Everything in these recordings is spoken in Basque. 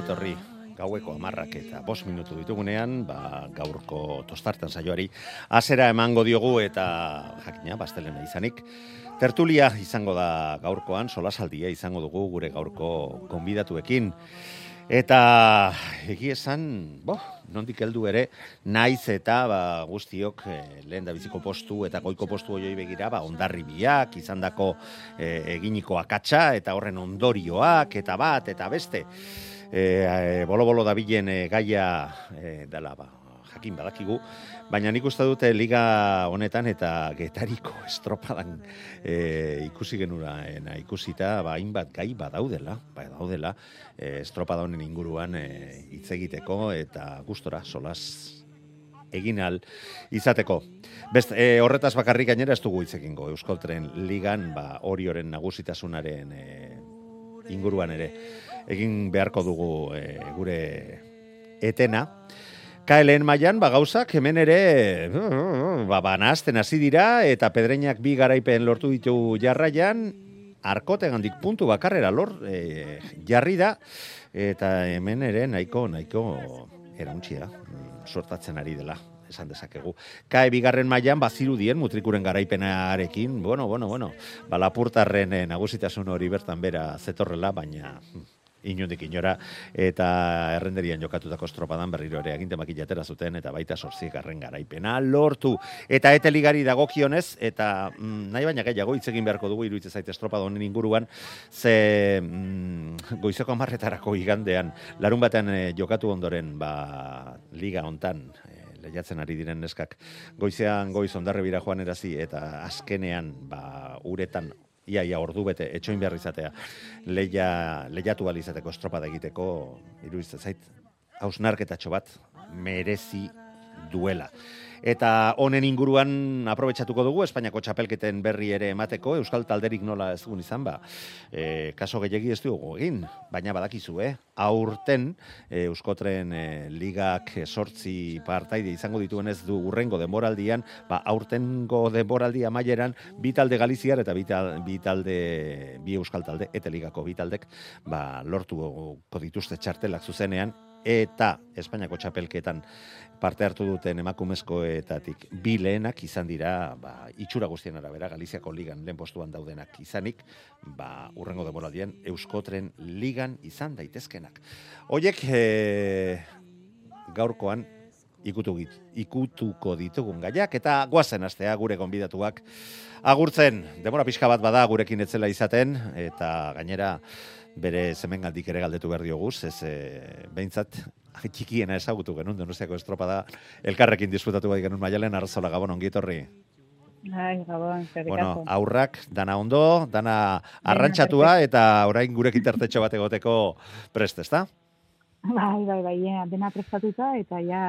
Ongi etorri gaueko amarrak eta bost minutu ditugunean, ba, gaurko tostartan saioari, azera emango diogu eta jakina, bastelena izanik. Tertulia izango da gaurkoan, solasaldia izango dugu gure gaurko konbidatuekin. Eta egi esan, bo, nondik heldu ere, naiz eta ba, guztiok eh, lehen da biziko postu eta goiko postu hoioi begira, ba, ondarri biak, izandako eh, eginiko akatsa eta horren ondorioak eta bat eta beste. E, bolo-bolo dabilen e, gaia e, dela, ba, jakin badakigu, baina nik uste dute liga honetan eta getariko estropadan e, ikusi genura ena, ikusita, ba, hainbat gai badaudela, ba, daudela, e, estropada honen inguruan e, hitz egiteko eta gustora solas egin al izateko. Best, e, horretaz bakarrik gainera ez dugu hitz egingo Euskoltren ligan ba, horioren nagusitasunaren e, inguruan ere egin beharko dugu e, gure etena. KLN mailan ba gauzak hemen ere ba banazten hasi dira eta pedreinak bi garaipen lortu ditu jarraian arkotegandik puntu bakarrera lor e, jarri da eta hemen ere nahiko nahiko erauntsia mm, sortatzen ari dela esan dezakegu. Kae bigarren mailan bazirudien mutrikuren garaipenarekin, bueno, bueno, bueno, ba lapurtarren eh, nagusitasun hori bertan bera zetorrela, baina hm, inundik inora, eta errenderian jokatutako estropadan berriro ere aginte makillatera zuten, eta baita sortzi garren garaipena lortu. Eta ete ligari dagokionez, eta mm, nahi baina gehiago hitz egin beharko dugu iruditzen zaite estropada honen inguruan, ze mm, goizeko amarretarako igandean, larun batean eh, jokatu ondoren, ba, liga hontan, eh, lehiatzen ari diren neskak, goizean goiz ondarre bira joan erazi, eta azkenean, ba, uretan ia ia ordu bete etxoin behar izatea leia leiatu bali izateko estropada egiteko iruditzen zait hausnarketatxo bat merezi duela. Eta honen inguruan aprobetsatuko dugu Espainiako txapelketen berri ere emateko Euskal Talderik nola ez dugun izan ba. E, kaso gehiagi ez dugu egin, baina badakizu, eh? Aurten e, Euskotren e, ligak sortzi partaide izango dituen ez du urrengo denboraldian, ba, aurtengo denboraldia maieran bi talde Galiziar eta bi tal- bi Euskal Talde eta ligako bi taldek ba, lortuko dituzte txartelak zuzenean eta Espainiako txapelketan parte hartu duten emakumezkoetatik bi lehenak izan dira ba, itxura guztien arabera Galiziako ligan lehen postuan daudenak izanik ba, urrengo demoraldian Euskotren ligan izan daitezkenak. Hoiek e, gaurkoan ikutu, ikutuko ditugun gaiak eta guazen astea gure gonbidatuak agurtzen demora pixka bat bada gurekin etzela izaten eta gainera bere zemengandik ere galdetu behar diogu, ez e, behintzat txikiena ezagutu genuen donostiako estropada elkarrekin disfrutatu bai genuen maialen arrazola gabon ongi etorri. Ai, gabon, Bueno, aurrak dana ondo, dana arrantxatua eta orain gurekin tartetxo bat egoteko prest, ezta? Bai, bai, bai, ja, dena prestatuta eta ja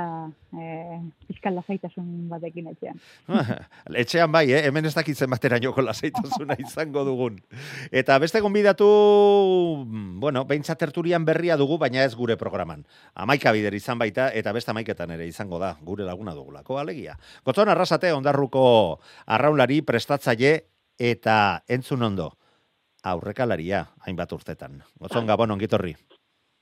eh, fiskal lasaitasun batekin etxean. Etxean bai, eh? hemen ez dakitzen batera joko lasaitasuna izango dugun. Eta beste gonbidatu, bueno, behintzat tertulian berria dugu, baina ez gure programan. Amaika bider izan baita, eta beste amaiketan ere izango da, gure laguna dugulako, alegia. Gotzon arrasate, ondarruko arraunlari prestatzaile eta entzun ondo. Aurrekalaria, hainbat urtetan. Gotzon gabon ongitorri.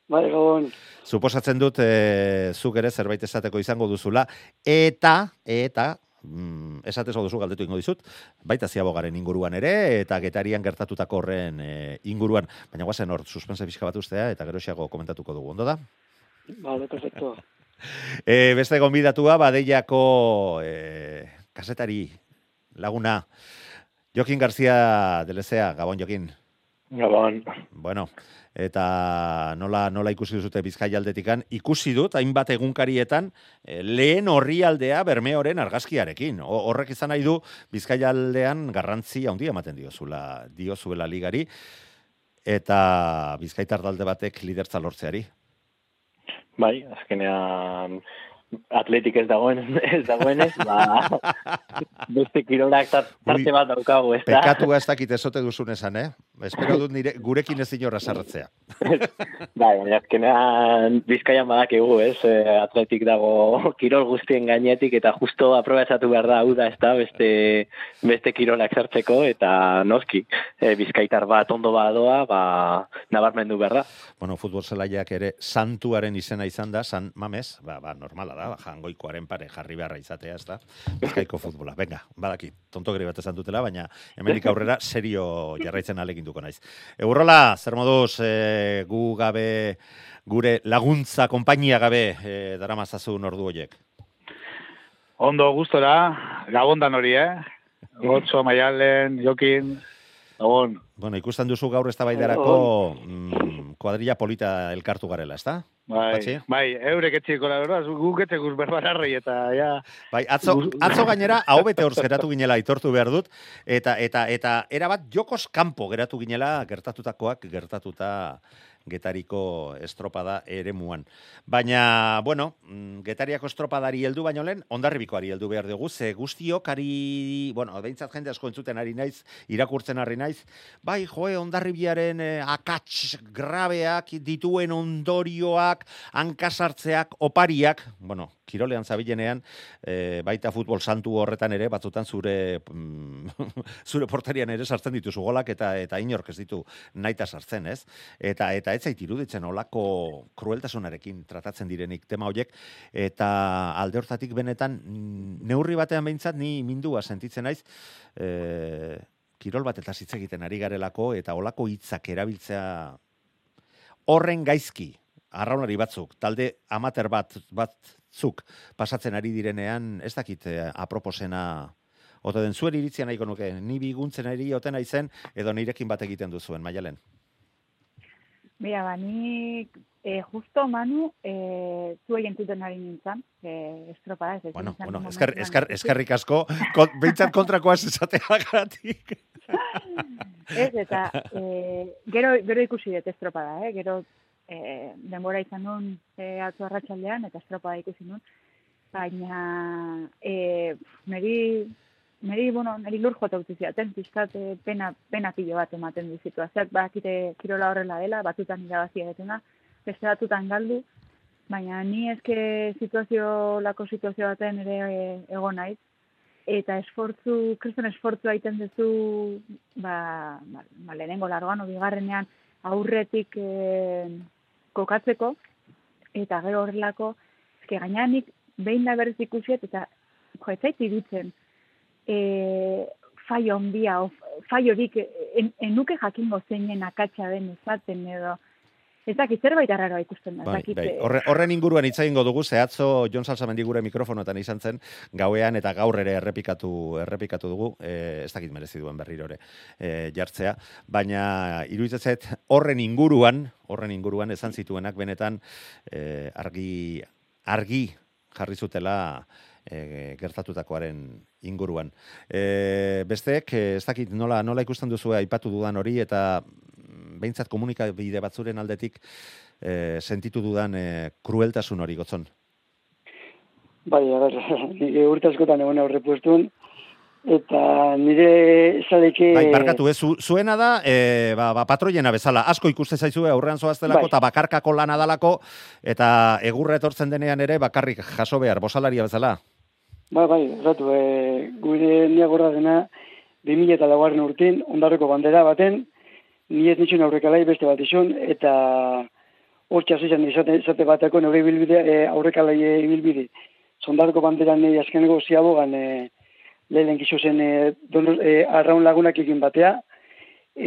Bai, gabon. Suposatzen dut e, zuk ere zerbait esateko izango duzula eta eta mm, esatez duzu galdetu ingo dizut, baita ziabogaren inguruan ere, eta getarian gertatutako horren e, inguruan, baina guazen hor, suspense pixka bat ustea, eta geroxiago komentatuko dugu, ondo da? Vale, perfecto. E, beste gonbidatua, badeiako e, kasetari laguna. Jokin Garzia delezea, Gabon Jokin. Gabon. Bueno, eta nola, nola ikusi duzute bizkai aldetikan, ikusi dut, hainbat egunkarietan, eh, lehen horri aldea bermeoren argazkiarekin. Horrek izan nahi du bizkai aldean garrantzi handia ematen diozula, diozuela ligari, eta bizkaitar talde batek lidertza lortzeari. Bai, azkenean atletik ez dagoen, ez dagoenez, ba, beste kirolak tar- tarte bat daukagu, ez da? Pekatua ez dakit ezote duzun esan, eh? Espero dut nire, gurekin ez inorra sarratzea. Bai, baina azkenean bizkaian badakigu, ez? Eh, atletik dago kirol guztien gainetik eta justo aprobetsatu behar da hau da, ez da, beste, beste kirolak sartzeko eta noski, eh, bizkaitar bat ondo badoa, ba, nabarmendu behar da. Bueno, futbol zelaiak ere santuaren izena izan da, San Mames, ba, ba, normala da, jangoikoaren pare jarri beharra izatea, ez da, bizkaiko futbola. Venga, badaki, tontogri bat esan dutela, baina hemenik aurrera serio jarraitzen aleginduko naiz. Eurrola, zer moduz, e, gu gabe, gure laguntza, konpainia gabe, e, dara mazazun ordu hoiek. Ondo gustora, gabondan hori, eh? Gotzo, Maialen, Jokin, gabon. Bueno, ikusten duzu gaur eztabaidarako mm, kuadrilla polita elkartu garela, ez da? Bai, Patxi? bai, eurek etxiko la verdad, guk etxekuz berbararri eta ja... Bai, atzo, atzo gainera, hau bete hor geratu ginela aitortu behar dut, eta, eta, eta, erabat jokos kanpo geratu ginela gertatutakoak gertatuta getariko estropada ere muan. Baina, bueno, mm, getariako estropadari heldu baino lehen, ondarribikoari heldu behar dugu, ze guztiok ari, bueno, behintzat jende asko entzuten ari naiz, irakurtzen ari naiz, bai, joe, ondarribiaren eh, akats grabeak dituen ondorioak, hankasartzeak, opariak, bueno, kirolean zabilenean, eh, baita futbol santu horretan ere, batzutan zure mm, zure porterian ere sartzen dituzu golak eta eta inork ez ditu naita sartzen, ez? Eta eta ez zait iruditzen olako krueltasunarekin tratatzen direnik tema hoiek eta alde hortatik benetan mm, neurri batean behintzat ni mindua sentitzen naiz eh, kirol bat eta hitz egiten ari garelako eta olako hitzak erabiltzea horren gaizki arraunari batzuk, talde amater bat batzuk pasatzen ari direnean, ez dakit eh, aproposena ote den zuen iritzia nahiko nuke, ni biguntzen ari oten naizen edo nirekin bat egiten duzuen, maialen. Mira, ba, ni eh, justo Manu, eh, zu entzuten ari nintzen, eh, estropada. Ez, Bueno, bueno, esker, ikusi. eskerrik asko, kon, behintzat kontrakoa ez esateagatik. Ez, eta eh, gero, gero ikusi dut estropada, eh? gero eh, denbora izan nun eh, atzo arratsaldean eta estropada ikusi nun. Baina, eh, niri, niri, bueno, niri lur jota utzi ziaten, pizkat eh, pena, pena pilo bat ematen du situazioak, bakite kirola horrela dela, batzutan irabazi egiten da, beste batzutan galdu, baina ni eske situazio, lako situazio baten ere eh, egon naiz, eta esfortzu, kriston esfortzua egiten duzu, ba, ba, ba lehenengo largoan, bigarrenean aurretik eh, kokatzeko, eta gero horrelako, eske gainanik behin da berriz ikusiet, eta jo, ez e, faio onbia, o faiorik, en, enuke jakingo zeinen akatsa den esaten edo, ez dakit zerbait arraroa ikusten da, Bai, bai. eh, Horre, horren inguruan hitz egingo dugu, zehatzo Jon Salsamendi gure mikrofonotan izan zen, gauean eta gaur ere errepikatu errepikatu dugu, e, ez dakit merezi duen berriro ere e, jartzea, baina iruditzen zait horren inguruan, horren inguruan esan zituenak benetan e, argi argi jarri zutela e, gertatutakoaren inguruan. E, besteek, e, ez dakit nola, nola ikusten duzu aipatu dudan hori, eta behintzat komunikabide batzuren aldetik e, sentitu dudan e, krueltasun hori gotzon. Bai, a ber, nire urte askotan egon aurrepuestun, eta nire zaleke... Bai, barkatu, ez, zu, zuena da, e, ba, ba, patroiena bezala, asko ikuste zaizue aurrean zoaztelako, Bai. eta bakarkako lana dalako, eta egurra etortzen denean ere, bakarrik jaso behar, bosalaria bezala. Bai, bai, zatu, e, gure nia gorra dena, 2000 eta laugarren urtin, ondarreko bandera baten, ni ez nitxun aurrekalai beste bat izun, eta hor txasizan izate, izate bateko neure ibilbide, e, aurrekalai ibilbide. Zondarreko banderan e, azkeneko ziabogan e, lehen gizu zen e, donos, e, arraun lagunak egin batea,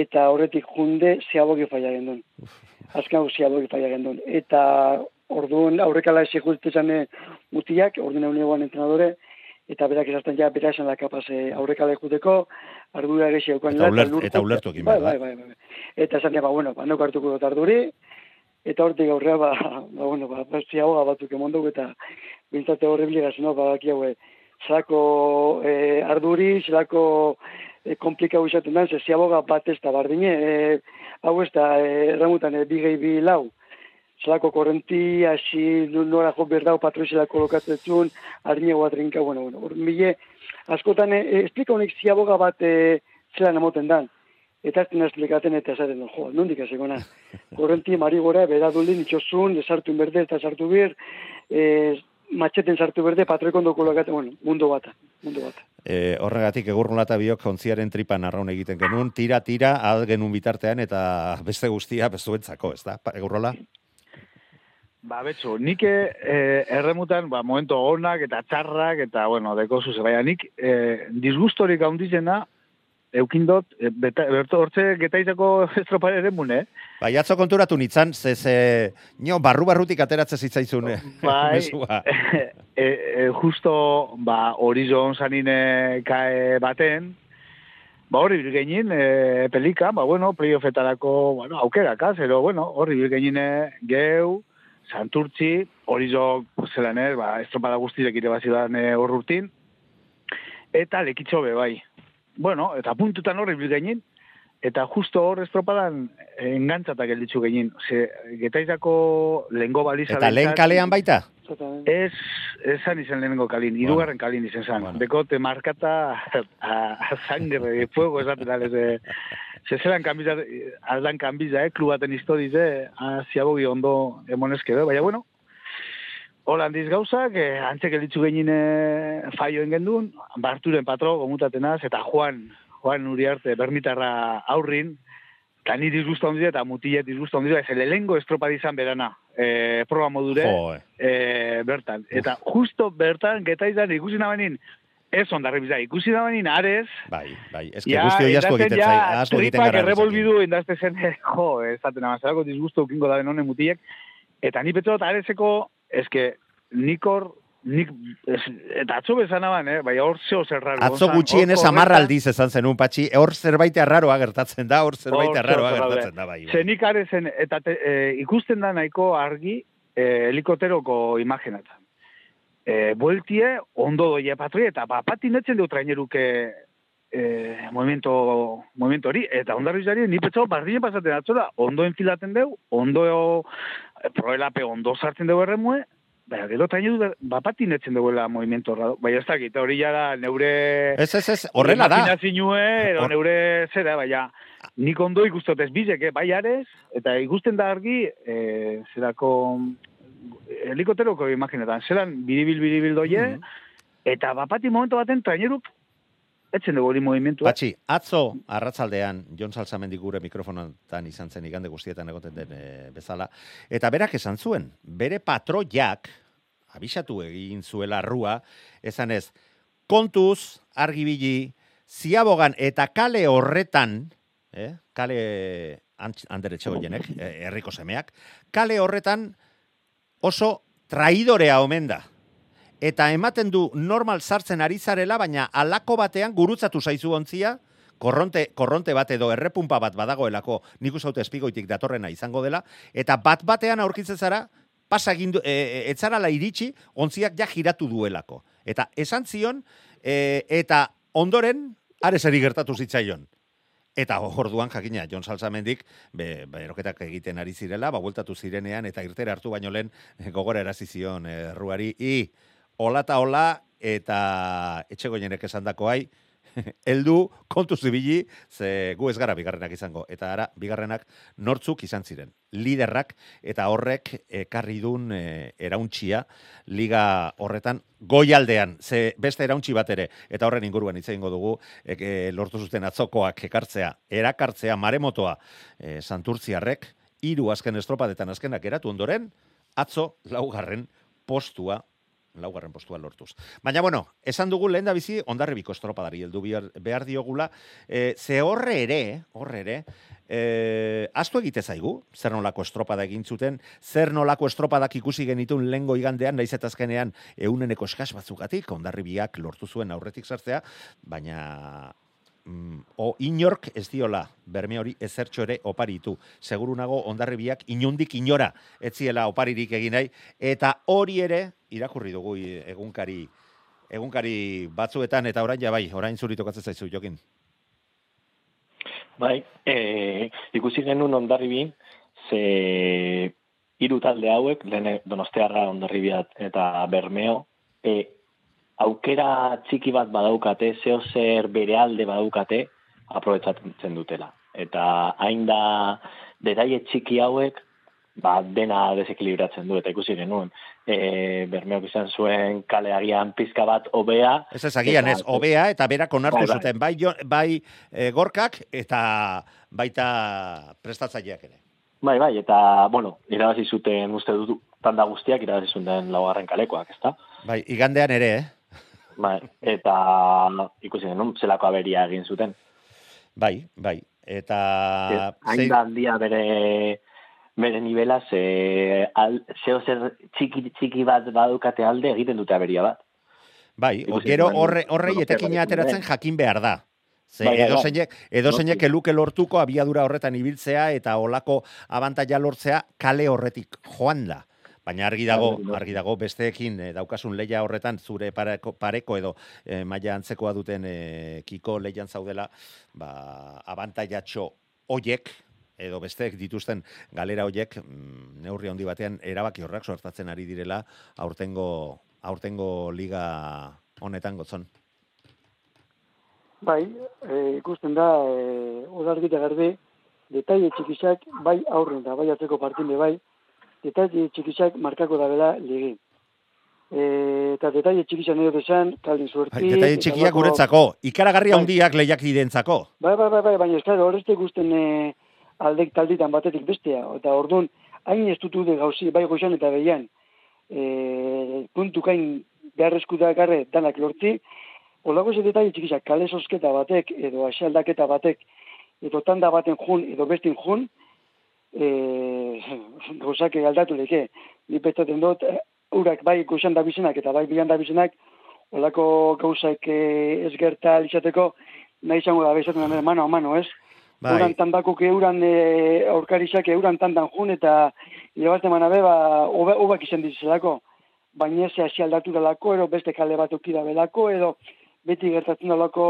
eta horretik junde ziabogi faia gendun. Azken hau ziabogi faia gendun. Eta orduan aurrekala ezi justezan e, mutiak, orduan egun eguan entrenadore, eta berak esaten ja, bera esan da kapaz eh, aurrekale juteko, ardura egesi haukan Eta ulert- eta ulertu egin bai, behar da. bai, bai, bai. Eta esan ja, ba, bueno, ba, hartuko dut arduri, eta hortik aurrea, ba, ba, bueno, ba, ba, ziagoga batzuk emon dugu, eta bintzate horre biligaz, no, ba, baki haue, zelako eh, arduri, zelako eh, komplikau izaten den, ze ziaboga bat ez da bardine, eh, hau ez da, eh, erramutan, eh, bigei bi lau, zelako korrenti, hasi nora jo berdau patroizela kolokatzen harinago atrinka, bueno, bueno, hor mile, askotan, eh, esplika honek ziaboga bat eh, zelan emoten dan. Eta ez dena esplikaten eta esaten, jo, nondik azekona. Korrenti, marigora, beradulin, itxosun, sartu berde eta sartu bir, eh, matxeten sartu berde, patroikondo kolokatzen, bueno, mundu bata, mundu bata. E, horregatik egurrolata biok kontziaren tripan arraun egiten genuen, tira, tira, al genuen bitartean, eta beste guztia bezuentzako, ez da, egurrola? Ba, betxo, nik eh, erremutan, ba, momento onak eta txarrak, eta, bueno, deko zuze, baina nik eh, disgustorik handizena, eukindot, eh, beta, berto hortze getaizako estropare ere mune, Bai, atzo konturatu nintzen, ze, ze, nio, barru-barrutik ateratzen zitzaizun eh, Bai, mezua. e, e, justo, ba, horizon zanine kae baten, ba, hori bilgenin, e, pelika, ba, bueno, playoffetarako, bueno, aukerakaz, ero, bueno, hori bilgenin geu, santurtzi, horizon, zelan ez, ba, estropada guztirek irabazidan e, hor urtin, eta lekitxo be, bai. Bueno, eta puntutan horri bilgenin, eta justo hor estropadan engantzatak gelditzu genin. Ze, getaizako lehengo baliza Eta lehen kalean baita? Ez, esan izan lehenengo kalin, hirugarren kalin izan zan. Bueno. Beko te markata a, a sangre de fuego esaten alez. Eh, ze zelan kanbiza, aldan kanbiza, eh, klubaten historize, a ziabogi ondo emonezke, baina bueno, Hola handiz gauzak, eh, antzek elitzu genin eh, faioen gendun, Barturen patro gomutatenaz, eta Juan, Juan Uriarte, bermitarra aurrin, eta ni disgusta ondira, eta mutilet disgusta ondira, ez lehengo estropa izan berana, eh, proba modure, Jo, eh. eh, bertan. Eta justo bertan, getaizan ikusi nabanin, ez ondarri biza, ikusi nabanin ares, Bai, bai, ez que guzti hori asko egiten zai, asko egiten gara. errebolbidu indazte zen, jo, esaten amazalako disgusto ukingo da honen mutiek, eta ni petzot areseko, eske, nikor, nik, es, eta atzo bezan aban, eh? bai hor zeo zer raro. Atzo gonzan, gutxienez hor amarra korreta- aldiz esan zenun, patxi, hor zerbait arraroa gertatzen da, hor zerbait arraroa daude. gertatzen da, bai. bai. Ze nik arezen, eta te, e, ikusten da nahiko argi e, helikoteroko imaginatan. E, bueltie, ondo doia patria, eta bapatin etzen dut traineruke e, movimiento, movimiento hori, eta ondarrizari, ni petzau bardine pasaten atzola, ondo enfilaten deu, ondo e, proelape ondo sartzen deu erremue, Baina, gero traineru bapatin etzen duela movimiento horra. Baina ez dakit, hori jara neure... Ez, ez, ez, horrela da. Edo Hor- neure zera, baina nik ondo ikustot ez bizek, eh, bai arez, eta ikusten da argi, eh, zerako helikoteroko imaginetan, zelan biribil biribil doie, eta bapati momentu baten traineruk etzen dugu hori movimentua. Patxi, atzo arratzaldean Jon Salsamendik gure mikrofonotan izan zen igande guztietan egoten den e, bezala, eta berak esan zuen, bere patroiak, abisatu egin zuela arrua, esan ez, kontuz, argibili, ziabogan eta kale horretan, eh, kale andere etxegoienek, eh, herriko semeak, kale horretan oso traidorea omen da. Eta ematen du normal sartzen ari zarela, baina alako batean gurutzatu zaizu ontzia, korronte, korronte bat edo errepunpa bat badagoelako, nik dut espigoitik datorrena izango dela, eta bat batean aurkitzen zara, pasa egin e, e, etzarala iritsi, ontziak ja giratu duelako. Eta esan zion, e, eta ondoren, areseri gertatu zitzaion. Eta orduan jakina, Jon Salsamendik, be, beroketak egiten ari zirela, ba, bueltatu zirenean, eta irtera hartu baino lehen, eh, gogora erazi zion eh, ruari, i, hola eta hola, eta etxegoienek esan dakoai, heldu kontu zibili, ze gu ez gara bigarrenak izango. Eta ara, bigarrenak nortzuk izan ziren. Liderrak eta horrek ekarri dun e, erauntxia liga horretan goialdean, ze beste erauntxi bat ere, eta horren inguruan hitz egingo dugu, e, e, lortu zuten atzokoak ekartzea, erakartzea maremotoa e, santurtziarrek, hiru azken estropadetan azkenak eratu ondoren, atzo laugarren postua laugarren postua lortuz. Baina, bueno, esan dugu lehen da bizi, ondarribiko estropadari heldu behar, diogula, e, ze horre ere, horre ere, e, astu egite zaigu, zer nolako estropada egin zuten, zer nolako estropadak ikusi genitun lengo igandean, naiz eta azkenean euneneko eskas batzugatik, ondarribiak lortu zuen aurretik sartzea, baina mm, o inork ez diola berme hori ezertxo ere oparitu. Seguru nago ondarribiak inundik inora ez ziela oparirik egin nahi eta hori ere irakurri dugu egunkari egunkari batzuetan eta orain ja bai, orain zuri tokatzen zaizu jokin. Bai, e, ikusi genuen ondarribi, ze hiru talde hauek, lehen donostiarra ondarribiat eta bermeo, e, aukera txiki bat badaukate, zeo zer bere alde badaukate, aprobetsatzen dutela. Eta hain da, detaile txiki hauek, ba, dena desekilibratzen du, eta ikusi genuen, e, bermeok izan zuen kale agian pizka bat obea. Ez ez agian ez, obea eta berak onartu Bai, bai. zuten, bai, bai e, gorkak eta baita prestatzaileak ere. Bai, bai, eta, bueno, irabazi zuten uste dut, tanda guztiak irabazi zuten laugarren kalekoak, ezta? Bai, igandean ere, eh? Bai, eta ikusi genuen, zelako aberia egin zuten. Bai, bai. Eta... Hain da handia bere bere nivela, ze, al, zeo zer txiki, txiki bat badukate alde egiten dute aberia bat. Bai, o, Ikusi gero horre, horrei etekina ateratzen jakin behar da. Ze Bai, bai, bai. edozeinek, edozeinek Noski. eluke lortuko abiadura horretan ibiltzea eta olako abantaila lortzea kale horretik joan da. Baina argi dago, argi dago besteekin eh, daukasun leia horretan zure pareko, pareko edo eh, maila antzekoa duten eh, kiko leian zaudela, ba, abantailatxo hoiek edo besteek dituzten galera hoiek mm, neurri handi batean erabaki horrak sortatzen ari direla aurtengo aurtengo liga honetan gotzon. Bai, e, ikusten da, e, odargi eta garbi, detaile txikisak, bai aurren da, bai atzeko partinde bai, detaile txikisak markako da bela ligi. E, eta detaile txikisak nahi dut esan, kaldin suerti... Bai, detaile eta txikiak guretzako, ikaragarri Bai. handiak lehiak identzako. Bai, bai, bai, bai, baina ez claro, horrezte guzten e, aldek talditan batetik bestea, eta orduan, hain ez dutu de gauzi, bai goxan eta behian, e, puntukain beharrezku da garre danak lortzi, Olako ze detaile txikisak, kale sosketa batek, edo asialdaketa batek, edo tanda baten jun, edo bestin jun, e, gauzak aldatu leke. Ni petzaten dut, urak bai goxan da bizenak eta bai bilan da bizenak, olako gauzak e, ez gerta izateko, nahi izango da bezaten da mano a mano, ez? Bai. Uran tandakok euran e, aurkarisak euran tandan jun eta irabazte manabe, ba, obe, obak izan dizelako. Baina ez hasi aldatu dalako, edo beste kale bat okida belako, edo beti gertatzen dalako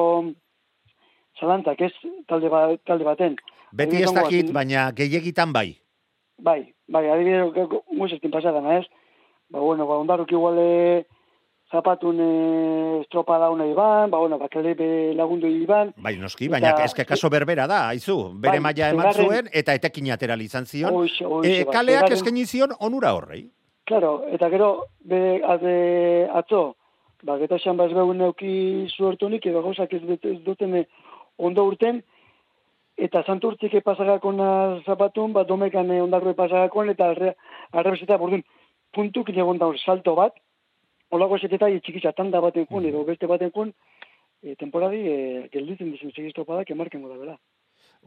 zalantzak, ez talde, ba, talde baten. Beti ez dakit, goazen- baina gehiagitan bai. Bai, bai, adibidez, guzestin pasadan, ez? Ba, bueno, ba, ondarruk iguale zapatun e, estropada una iban, ba, bueno, bakale lagundu iban, Bai, noski, baina Eta- eske kaso berbera da, aizu. Bere Bai, maila eman zuen eta etekin atera izan zion. Hoxe, hoxe, E, ba, kaleak seigarren- eskaini zion onura horrei. Claro, eta gero, be, ade, atzo, ba, geta esan baz begun neuki zuertunik, edo gauzak ez, ez duten eh, ondo urten, eta santurtzik pasagakon zapatun, ba, domekan eh, ondarroe pasagakon, eta arre, arrebeseta, bordun, puntuk egon da salto bat, olako zeteta txikitza tanda baten jun, edo beste baten jun, e, temporadi, e, gelditzen dizen segistopadak emarkengo da, bera.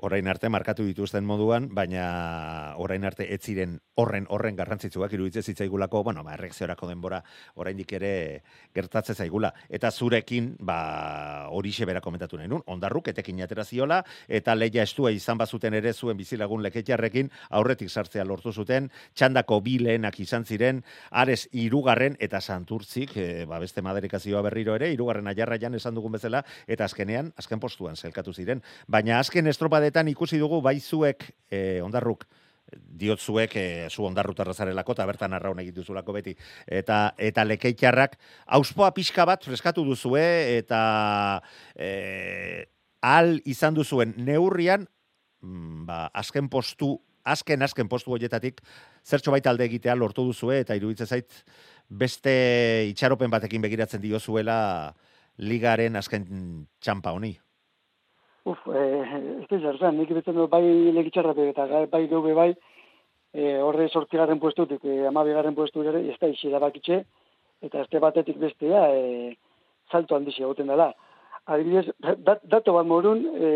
Orain arte markatu dituzten moduan, baina orain arte ez ziren horren horren garrantzitsuak iruditzen zitzaigulako, bueno, ba erreakziorako denbora oraindik ere gertatzen zaigula. Eta zurekin, ba horixe bera komentatu nahi nun, ondarruk etekin atera ziola eta leia estua izan bazuten ere zuen bizilagun leketjarrekin aurretik sartzea lortu zuten, txandako bi lehenak izan ziren, ares irugarren eta santurtzik, e, ba beste maderikazioa berriro ere, irugarren ajarraian esan dugun bezala, eta azkenean, azken postuan zelkatu ziren. Baina azken estropadetan ikusi dugu bai zuek, e, ondarruk, diot zuek e, zu ondarrutarra zarelako eta bertan arraun egin duzulako beti eta eta lekeitxarrak auspoa pixka bat freskatu duzue eta e, al izan duzuen neurrian mm, ba, azken postu azken azken postu horietatik zertxo baita alde egitea lortu duzue eta iruditzen zait beste itxaropen batekin begiratzen diozuela ligaren azken txampa honi. Uf, eh, ez da zertan, nik betzen dut bai legitxarra eta bai geube bai, eh, horre sortzigarren puestutik, eh, amabigarren puestu ere, ez da isi bakitxe, eta este batetik bestea e, salto handiz egoten dela. Adibidez, dat, dato bat morun, e,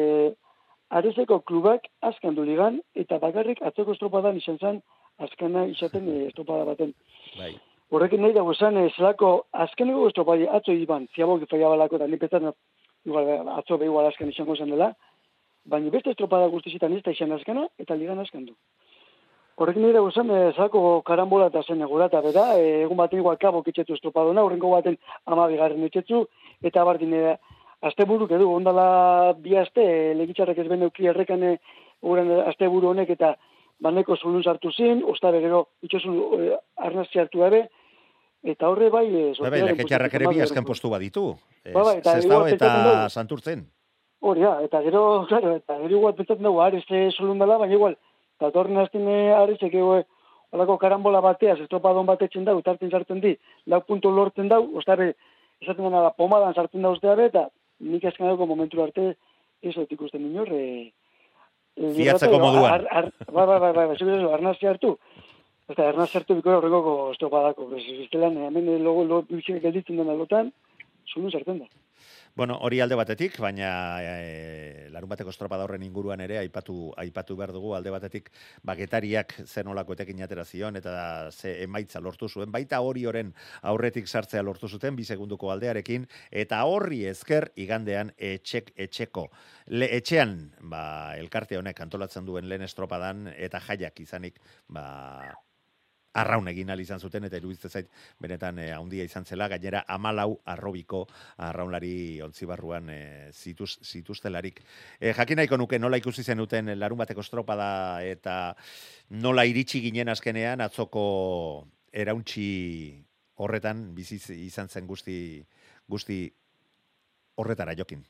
Arezeko klubak azkan du ligan, eta bakarrik atzeko estropadan izan zen, azkana izaten e, estropada baten. Bai. Horrekin nahi dago esan, e, zelako azkeneko estropai atzo iban, ziabok faia balako, eta nipetan igual, atzo behi igual azkan izango zen dela, baina beste estropada guztizitan ez da izan azkana, eta ligan azkan du. Horrekin nire guzan, e, zelako karambola eta zen egura, bera, e, egun baten igual kabok itxetu estropadona, horrenko baten amabigarren itxetu, eta bardin, e, azte buruk edu, ondala bi aste, e, legitzarrak ez ben euki errekan azte buru honek, eta baneko zulun sartu zin, ostabe gero itxosun e, arnazti hartu ere, eta horre bai... E, Bai, bai, leketxarrak ere bi azken postu baditu. Ba, bai, eta Zestao eta santurtzen. Hori, ja, eta gero, claro, eta gero igual pentsatzen dugu, ares e, zulun dela, baina igual, eta torren azten aresek ego, holako karambola batea, estropadon batetzen dau, tarten sartzen di, lau puntu lortzen dau, ostabe, esaten dena da, pomadan sartzen da usteare, eta nik azken dago momentu arte, ez dut ikusten inor, e, Fiatzeko moduan. Ar, ar, bai, bai, bai, bai, bai, bai, eta arnazi hartu biko horrekoko estropadako, bez, bestelan, hemen logo, lo, bitxik gelditzen dena lotan, zulun sartzen da. Bueno, hori alde batetik, baina e, larun bateko estropada horren inguruan ere aipatu aipatu behar dugu. Alde batetik bagetariak zen olako etekin atera zion eta ze emaitza lortu zuen, baita hori oren aurretik sartzea lortu zuten bi segunduko aldearekin. Eta horri ezker igandean etxek etxeko le, etxean ba, elkarte honek antolatzen duen lehen estropadan eta jaiak izanik ba, arraun egin izan zuten, eta iruditze zait, benetan eh, handia izan zela, gainera amalau arrobiko arraunlari ontzibarruan eh, zituz, zituztelarik. Eh, jakin nuke nola ikusi zenuten larun bateko estropada eta nola iritsi ginen azkenean atzoko erauntxi horretan bizi izan zen guzti guzti horretara jokin.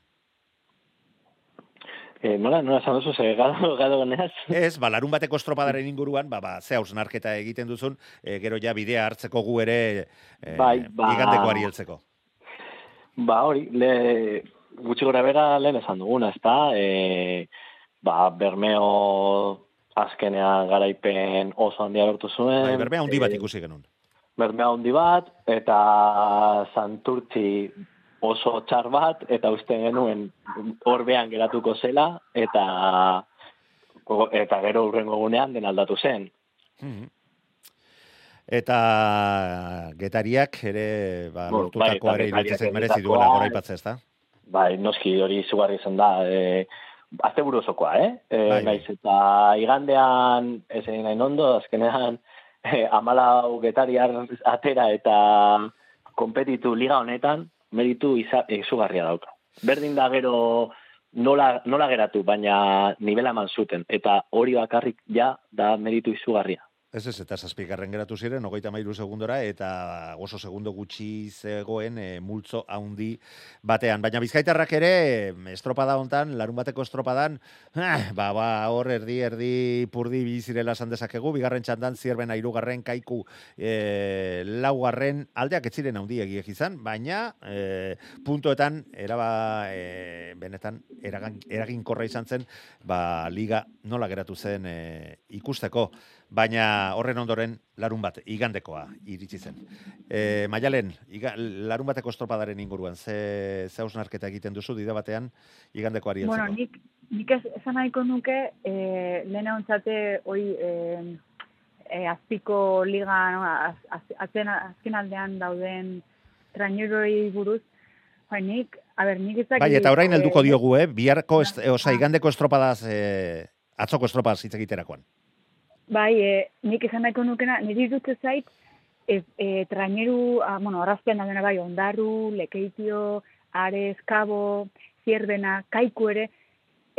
Eh, nola, nola esan duzu, ze gado, gado geneaz? Ez, ba, larun bateko estropadaren inguruan, ba, ba, ze hausnarketa egiten duzun, e, gero ja bidea hartzeko gu ere e, Bai, ba- igandekoari heltzeko. Ba, hori, le, gutxi gora bera lehen esan duguna, ez da? E, ba, Bermeo azkenean garaipen oso handia lortu zuen. Bai, berbea handi bat ikusi genuen. Bermea handi bat, eta Santurtzi oso txar bat, eta uste genuen horbean geratuko zela, eta eta gero urrengo egunean den aldatu zen. Mhm. Eta getariak ere ba, Bueno, lortutako bai, ere iruditzen merezi duela goraipatzea, ezta? Bai, noski hori izugarri izan da. E, azte buru eh? E, Bai, naiz eta igandean, ez egin nahi ondo, azkenean e, amalau getariar atera eta kompetitu liga honetan, meritu izugarria dauka. Berdin da gero nola, nola geratu, baina nivela eman zuten. Eta hori bakarrik ja da meritu izugarria. Ez ez, eta zazpigarren geratu ziren, hogeita mairu segundora, eta oso segundo gutxi zegoen e, multzo haundi batean. Baina bizkaitarrak ere, estropada hontan, larun bateko estropadan, eh, ba, ba, hor erdi, erdi, purdi bizirela esan dezakegu, bigarren txandan, zierben airugarren, kaiku, e, laugarren, aldeak ez ziren haundi egiek izan, baina e, puntoetan, eraba, e, benetan, eragan, eraginkorra izan zen, ba, liga nola geratu zen e, ikusteko baina horren ondoren larun bat, igandekoa iritsi zen. E, Maialen, iga, larun bateko estropadaren inguruan, ze, ze hausnarketa egiten duzu, dida batean, igandekoari heltzeko. Bueno, nik, nik ez, esan nahiko nuke, e, lehena ontzate, hoi, e, e, azpiko liga, no, az, az, atzen, azken aldean dauden traineroi buruz, bai, nik, a ber, nik ezak... Bai, eta orain helduko diogu, eh? Biharko, est, e, osa, igandeko estropadaz, e, atzoko estropadaz hitz egiterakoan. Bai, e, nik esan nahiko nukena, niri dutze zait, ez, e, traineru, a, bueno, arrazpean daudena bai, ondarru, lekeitio, ares, kabo, zierbena, kaiku ere,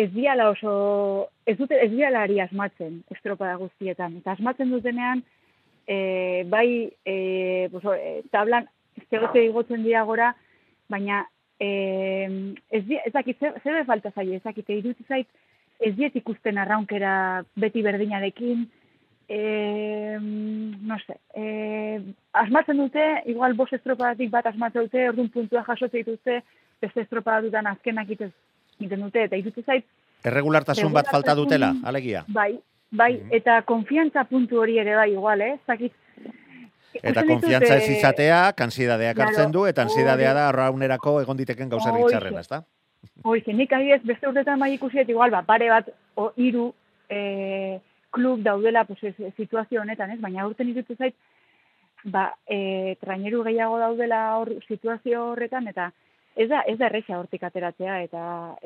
ez diala oso, ez dute, ez diala ari asmatzen estropada guztietan. Eta asmatzen dutenean, e, bai, e, pues, e, tablan, zegote igotzen dira gora, baina e, ez, di, ez dakit, zer, zer falta zaie, ez dakit, irutu zait, ez diet ikusten arraunkera beti berdinarekin, e, no sé, e, asmatzen dute, igual bost estropadatik bat asmatzen dute, orduan puntua jasotzen dituzte, beste estropada dutan azkenak itez, egiten dute, eta irutu zait, Erregulartasun bat falta dutela, alegia. bai, bai, Mhm. eta konfiantza puntu hori ere bai, igual, eh? Zakit, Eta konfiantza ez eh, izatea, kansidadeak claro, hartzen du, eta ansiedadea hori. da arraunerako egon diteken gauzer itxarrena, ezta? Hoize, nik adibidez beste urtetan bai ikusi dut igual, ba, pare bat, o, iru e, klub daudela pues, situazio honetan, ez? Baina urten irutu zait, ba, e, traineru gehiago daudela hor situazio horretan, eta ez da, ez da erresa hortik ateratzea, eta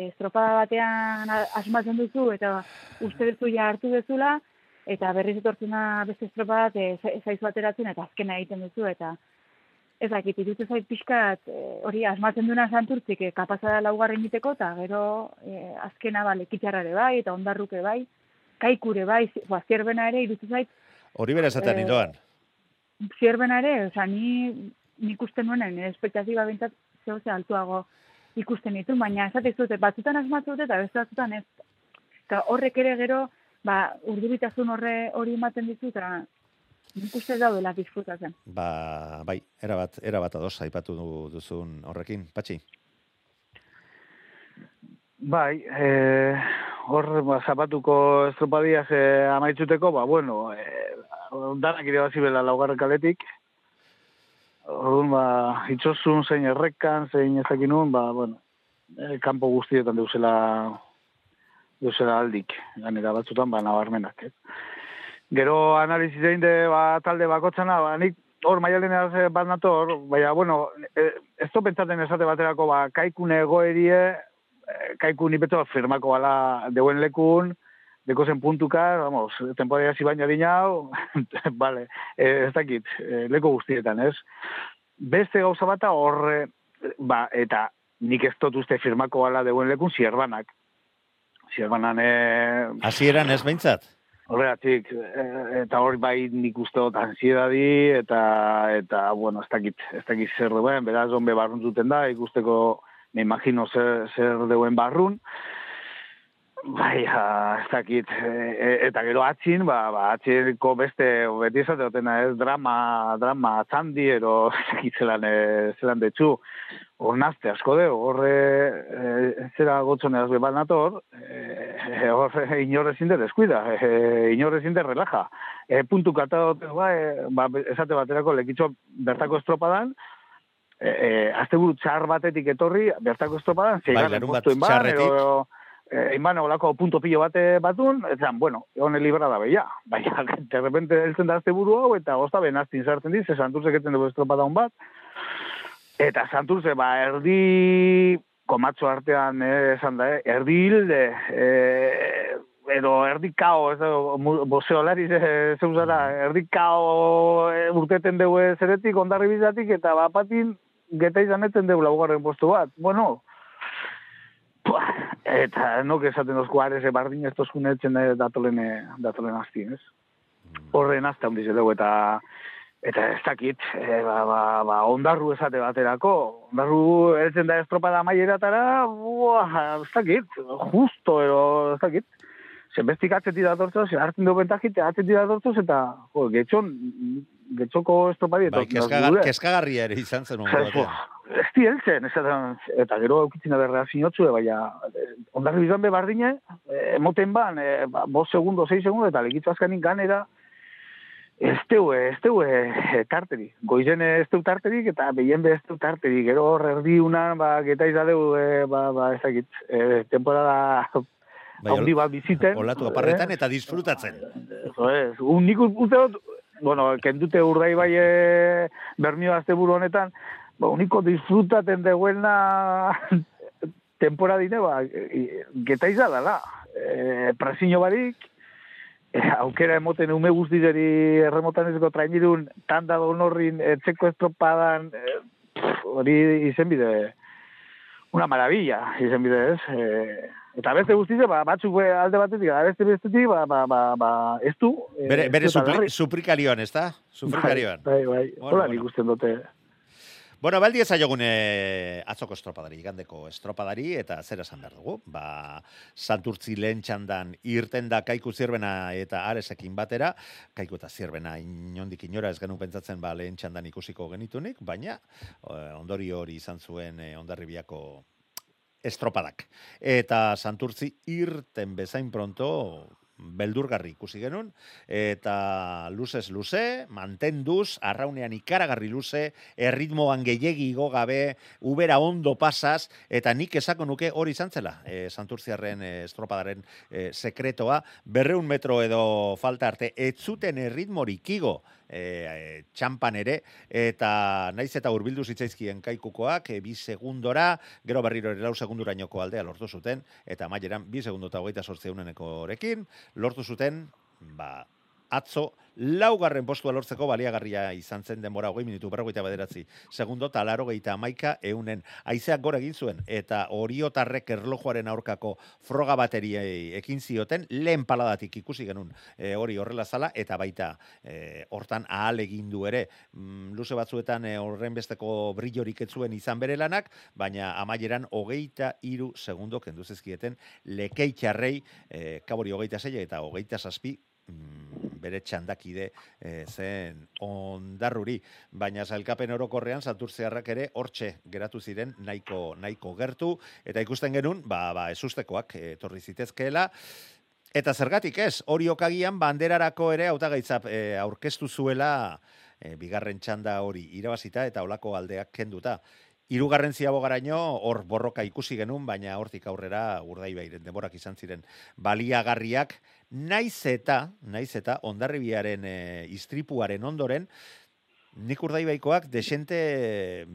estropada batean asmatzen duzu, eta uste duzu ja hartu dezula, eta berriz etortzena beste estropa bat, e, za- zaizu ateratzen, eta azkena egiten duzu, eta ez dakit, irutu zait pixkat, e, hori asmatzen duna santurtzik, e, kapasa da laugarren egiteko, eta gero e, azkena ba, lekitxarrare bai, eta ondarruke bai, kaikure bai, ba, zierbena ere, irutu zait, Hori bera esaten Eh, nindoan. zierbena ere, oza, ni nik usten nuenen, nire espektatiba bintzat zeu ze altuago ikusten ditu, baina esate zute, batzutan asmatu dute eta beste batzutan ez. Eta horrek ere gero, ba, urduritasun horre hori ematen dizu, eta nik uste daudela disfrutatzen. Ba, bai, erabat, erabat ados aipatu du- duzun horrekin, patxi. Bai, e, hor ba, zapatuko estropadiaz e, amaitzuteko, ba, bueno, e, danak irabazi bela laugarren kaletik. Orduan, ba, itxosun, zein errekan, zein ezakinun, ba, bueno, e, kanpo guztietan deuzela, deuzela aldik, ganera batzutan, ba, nabarmenak, ez. Gero analizi zein de, ba, talde bakotzana, ba, nik hor maialenaz eh, bat nator, baina, bueno, e, ez to pentsaten esate baterako, ba, kaikune egoerie, eh, kaiku ni beto firmako bala deuen lekun, deko zen puntuka, vamos, temporada hasi baina dinau, vale, eh, ez dakit, eh, leko guztietan, ez? Beste gauza bata horre, ba, eta nik ez dut uste firmako bala deuen lekun zierbanak. Zierbanan, eh, Hasieran ez behintzat? Horregatik, eh, eta hori bai nik uste dut ansiedadi, eta, eta, bueno, ez dakit, ez dakit zer duen, beraz, onbe barrun zuten da, ikusteko, me imagino zer, zer deuen barrun, Bai, ja, ez dakit, e, eta gero atzin, ba, ba, atzinko beste, beti esate dutena, ez, drama, drama, txandi, ero, ez dakit zelan, e, zelan detxu, hor nazte asko de, horre, e, zera gotzoneaz beban nator, e, hor inorrezin de deskuida, e, inorrezin de relaja. E, puntu kata dute, ba, e, ba, esate baterako lekitxo bertako estropadan, e, e, azte txar batetik etorri, bertako estropadan, zeigarren larun bat postuen ban, txarretik. edo, eh, inban olako punto pilo bate batun, etzan, bueno, egon libra da beia. Baina, de repente heltzen da azte buru hau, eta gozta benaztin sartzen diz, ze Santurce ketzen dugu estropada hon bat. Eta Santurce, ba, erdi komatxo artean eh, esan da, eh, erdi hilde, eh, edo erdi kao, ez da, mu- boxeolari ze, zeuzara, erdi kao eh, urteten dugu zeretik, ondarri bizatik, eta bapatin geta izan etzen dugu laugarren postu bat. Bueno, Pua, eta nok esaten dozko areze bardin ez tozkun etzen eh, datolen, eh, datolen asti, ez? Horren azta hundiz dugu eta eta ez dakit, e, ba, ba, ba, ondarru esate baterako, ondarru eltzen da estropada maieratara, buah, ez dakit, justo, ero, ez dakit, zenbestik atzetik datortzoz, hartzen du bentakit, atzetik datortzoz, eta, jo, getxon, getxoko estropadi, Bai, kezkagar, kezkagarria ere izan zen batean. Ez di heltzen, eta gero eukitzen da berra sinotzu, baina eh, ondarri bizan be bardine, eh, emoten ban, eh, ba, bos segundo, sei segundo, eta legitzu azkanin ganera, ez teu, ez teu eh, tarteri. Goizen ez teu tarterik, eta behien be ez teu tarterik. Gero hor erdi unan, ba, geta izadeu, eh, ba, ba, ez dakit, eh, temporada Bai, haundi bat biziten. Olatu aparretan eta disfrutatzen. Es. Un nik uste dut, bueno, kendute urdai bai e, bermio azte buru honetan, ba, uniko disfrutaten deguena temporadine, ba, e, geta izadala. E, presiño barik, e, aukera emoten ume guztizeri erremotan ezko trainirun, tanda donorrin, etxeko estropadan, e, hori izen bide, una maravilla, izen bide ez. E, eta beste guztize, ba, batzuk alde batetik, eta beste bestetik, ba, ba, ba, ba ez du. e, Bere, ez bere supli, suprikarioan, ez da? Suprikarioan. Bai, bai, bai. Bueno, Hola, bueno. nik usten dute. Bueno, baldi ezaiogune atzoko estropadari, igandeko estropadari, eta zer esan behar dugu. Ba, santurtzi lehen txandan irten da kaiku zirbena eta aresekin batera, kaiku eta zirbena inondik inora ez genuen pentsatzen ba, lehen txandan ikusiko genitunik, baina eh, ondori hori izan zuen eh, ondarribiako estropadak. Eta santurtzi irten bezain pronto, beldurgarri ikusi genuen, eta luzez luze, mantenduz, arraunean ikaragarri luze, erritmoan gehiegi igo gabe, ubera ondo pasaz, eta nik esako nuke hori izan zela, e, Santurziarren e, estropadaren e, sekretoa, berreun metro edo falta arte, ez zuten erritmorik igo, e, txampan ere, eta naiz eta urbildu zitzaizkien kaikukoak, e, bi segundora, gero berriro ere lau segundurainoko aldea lortu zuten, eta maieran bi segundo eta hogeita sortzeuneneko horekin, lortu zuten, ba, atzo, laugarren postua lortzeko baliagarria izan zen denbora hogei minutu berrogeita bederatzi. Segundo, talaro geita amaika eunen. Aizeak gora egin zuen, eta oriotarrek erlojuaren aurkako froga bateriei ekin zioten, lehen paladatik ikusi genuen e, hori horrela zala, eta baita e, hortan ahal egin du ere. Mm, luze batzuetan e, horren besteko brillorik etzuen izan bere lanak, baina amaieran hogeita iru segundo kenduzezkieten lekeitxarrei, e, kabori hogeita zeia eta hogeita zazpi mm, bere txandakide e, zen ondarruri, baina zailkapen orokorrean santurtzearrak ere hortxe geratu ziren nahiko nahiko gertu. Eta ikusten genuen ba ba ezustekoak etorri zitezkeela. Eta zergatik ez, hori okagian banderarako ere hautagaitza e, aurkeztu zuela e, bigarren txanda hori irabazita eta olako aldeak kenduta. Hirugarren ziabogaraino hor borroka ikusi genuen, baina hortik aurrera urdaibairen denborak izan ziren baliagarriak, naiz eta, naiz eta ondarribiaren e, istripuaren ondoren, nik urdaibaikoak desente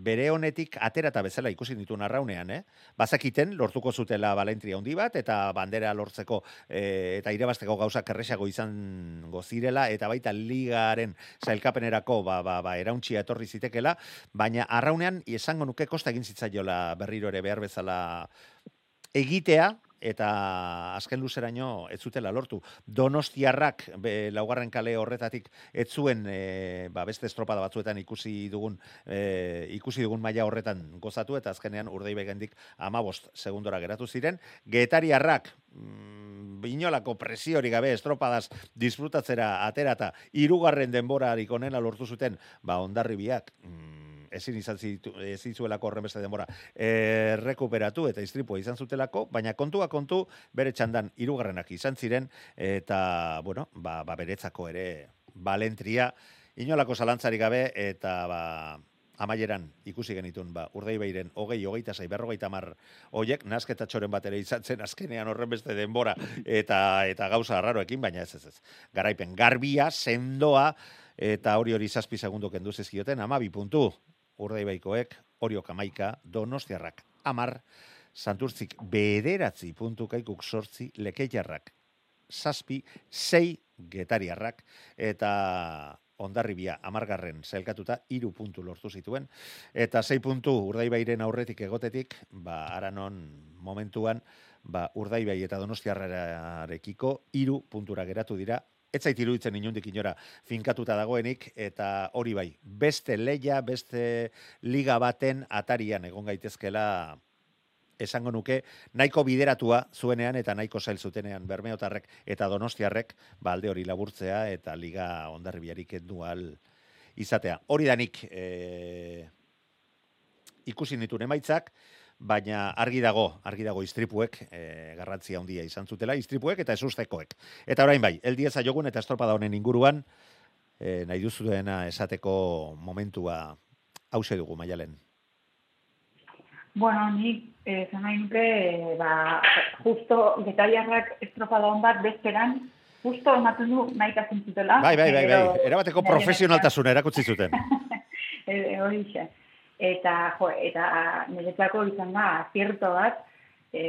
bere honetik atera eta bezala ikusi ditu narraunean, eh? Bazakiten, lortuko zutela balentria handi bat, eta bandera lortzeko e, eta irabazteko gauza kerresago izan gozirela, eta baita ligaren zailkapenerako ba, ba, ba, erauntxia etorri zitekela, baina arraunean, esango nuke kosta egin zitzaiola berriro ere behar bezala egitea, eta azken luzeraino ez zutela lortu. Donostiarrak be, laugarren kale horretatik ez zuen e, ba, beste estropada batzuetan ikusi dugun e, ikusi dugun maila horretan gozatu eta azkenean urdei begendik amabost segundora geratu ziren. Getariarrak mm, inolako presiori gabe estropadas disfrutatzera aterata irugarren denbora onena lortu zuten ba ondarribiak mm, ezin izan zitu, ezin zuelako horren beste denbora e, rekuperatu eta istripua izan zutelako, baina kontua kontu bere txandan irugarrenak izan ziren eta, bueno, ba, ba beretzako ere balentria inolako zalantzari gabe eta ba, amaieran ikusi genitun, ba, urdei behiren, hogei, hogeita zai, berrogeita mar, oiek, nasketa txoren bat ere izan zen, azkenean horren beste denbora, eta eta gauza arraroekin, baina ez ez ez. Garaipen, garbia, sendoa, eta hori hori zazpi segundo kendu zizkioten, ama bi puntu, urdaibaikoek, oriok amaika, donostiarrak amar, santurtzik bederatzi puntu kaikuk sortzi lekeiarrak zazpi, sei getariarrak, eta ondarribia amargarren zelkatuta iru puntu lortu zituen, eta sei puntu urdaibairen aurretik egotetik, ba, aranon momentuan, ba, urdaibai eta donostiarrarekiko iru puntura geratu dira ez zait iruditzen inundik inora finkatuta dagoenik, eta hori bai, beste leia, beste liga baten atarian egon gaitezkela esango nuke, nahiko bideratua zuenean eta nahiko zail zutenean bermeotarrek eta donostiarrek balde ba, hori laburtzea eta liga ondarribiarik dual izatea. Hori danik e, ikusi nituen emaitzak, baina argi dago, argi dago istripuek e, garrantzia handia izan zutela, istripuek eta esustekoek. Eta orain bai, eldieza jogun eta estropada honen inguruan, e, nahi duzuena esateko momentua hause dugu, maialen. Bueno, nik eh, nahi nuke, ba, justo getariarrak estropada hon bat bezperan, justo ematen du nahi zutela. Bai, bai, bai, bai, erabateko profesionaltasun erakutsi zuten. e, hori eta jo, eta niretzako izan da zierto bat e,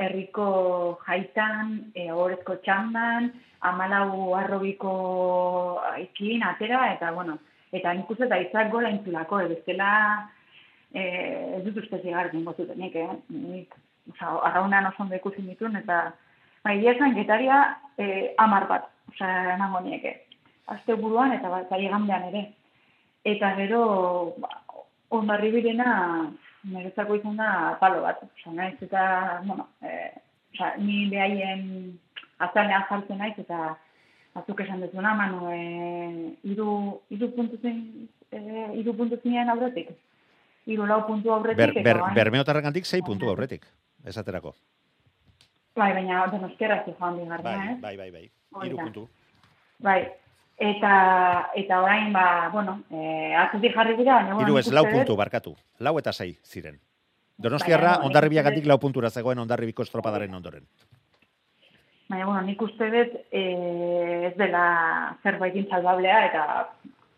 herriko jaitan, e, horrezko txandan, amalau arrobiko ikin, atera, eta bueno, eta nik eta izak gola intzulako, ebestela e, ez dut uste zigar dingo zutenik, eh? nik, oza, arraunean oso ondo ikusi mitun, eta bai, esan getaria e, amar bat, oza, emango nieke. Azte buruan eta bat, ere. Eta gero, ba, ondarri birena niretzako izan da palo bat. Osa, naiz eta, bueno, e, osa, ni behaien azalean jartzen naiz eta batzuk esan dezuna, manu, e, iru, iru puntu zen, e, iru puntu zinean aurretik. Iru lau puntu aurretik. Ber, ber, bermeotarren sei puntu aurretik, esaterako. Bai, baina donostiarra zi joan bigarrena, Bai, eh? bai, bai, bai. Da. puntu. Bai. Eta, eta orain, ba, bueno, eh, atzetik jarri dira, baina, bueno, Hiru ez, lau puntu, barkatu. Lau eta sei ziren. Donostiarra, bueno, ondarribiagatik lau puntura zegoen ondarribiko estropadaren ondoren. Baina, bueno, nik uste dut eh, ez dela zerbait salbablea, eta,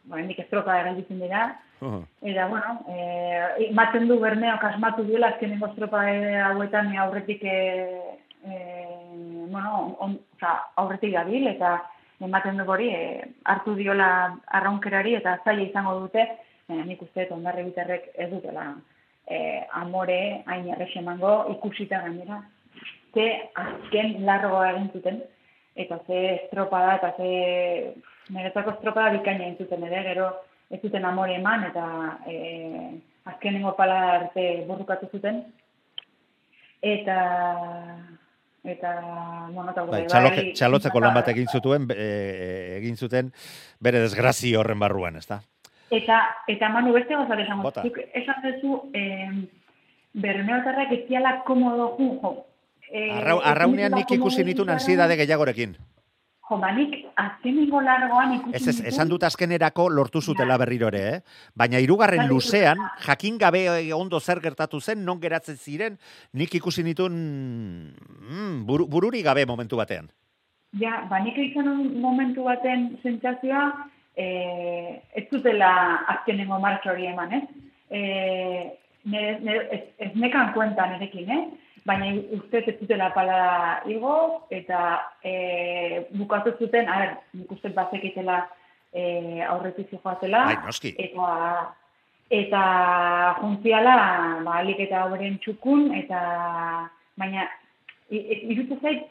bueno, nik estropa gelditzen dira, Uh, Eta, bueno, eh, ematen du bermeok asmatu duela azkenengo estropa hauetan aurretik eh, eh, bueno, on, oza, aurretik gabil eta ematen du hori eh, hartu diola arraunkerari eta zaila izango dute, eh, nik uste dut ondarri biterrek ez dutela eh, amore hain errex emango ikusita gainera. Ze azken largoa egin zuten, eta ze estropa da, eta ze niretzako estropa da bikaina egin zuten ere, gero ez zuten amore eman, eta e, azkenengo pala arte borrukatu zuten. Eta, eta, bueno, eta bai, txaloke, bai- txalotzeko lan bat egin zutuen, e, egin zuten bere desgrazi horren barruan, ezta? Eta, eta Manu, beste gozat esango. Bota. Zuk esan duzu, eh, bermeotarrak ez diala komodo ju, jo. Eh, Arrau, ez arraunean nik ikusi nituen ansiedade gehiagorekin. Jo, ba, nik azkenengo largoan ikusi Ez, ez, esan dut azkenerako lortu zutela berriro ere, eh? Baina hirugarren Bai, luzean, jakin gabe eh, ondo zer gertatu zen, non geratzen ziren, nik ikusi nituen mm, buru, bururi gabe momentu batean. Ja, ba, nik izan momentu baten sentsazioa, eh, ez zutela azkenengo martxa hori eman, ez? Eh, nire, nire, ez, ez nekan kuenta nirekin, eh? Baina uste ez zutela pala igo, eta eh, bukatu zuten, a ber, nik uste bazekitela eh, aurretik zijoatela, Bai, noski. eta eta juntziala, ba, alik eta oberen txukun, eta baina i- i- iruditzen zait,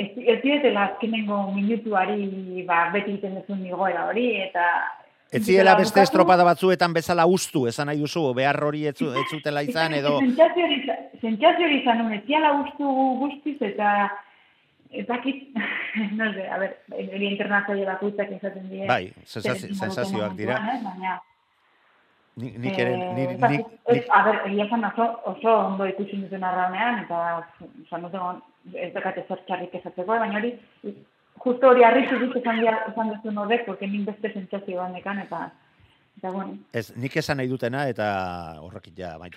ez, ez dietela azkenengo minutuari ba, beti egiten duzun igoera hori, eta... Ez dutela beste estropada batzuetan bezala ustu, esan nahi duzu, behar hori ez, zu- ez zutela izan, edo... Sentsazio hori izan ez ziala ustu guztiz, eta ez dakit, no sé, a ver, hori internazioa bakoitzak die. Bai, egingo duten sensazioak dira. ez? Baina, Nik, nik ere, Eh, ez dakit, nik, ez, nik, a ber, egia esan oso, oso ondo ikusi duten arraunean, eta oza, no tengo, ez dakate zer txarrik esatzeko, baina hori, justo hori harritu dut esan, esan duzun horrek, porque nik beste sentsazio banekan, eta, eta bueno, ez, nik esan nahi dutena, eta horrek ja, bai,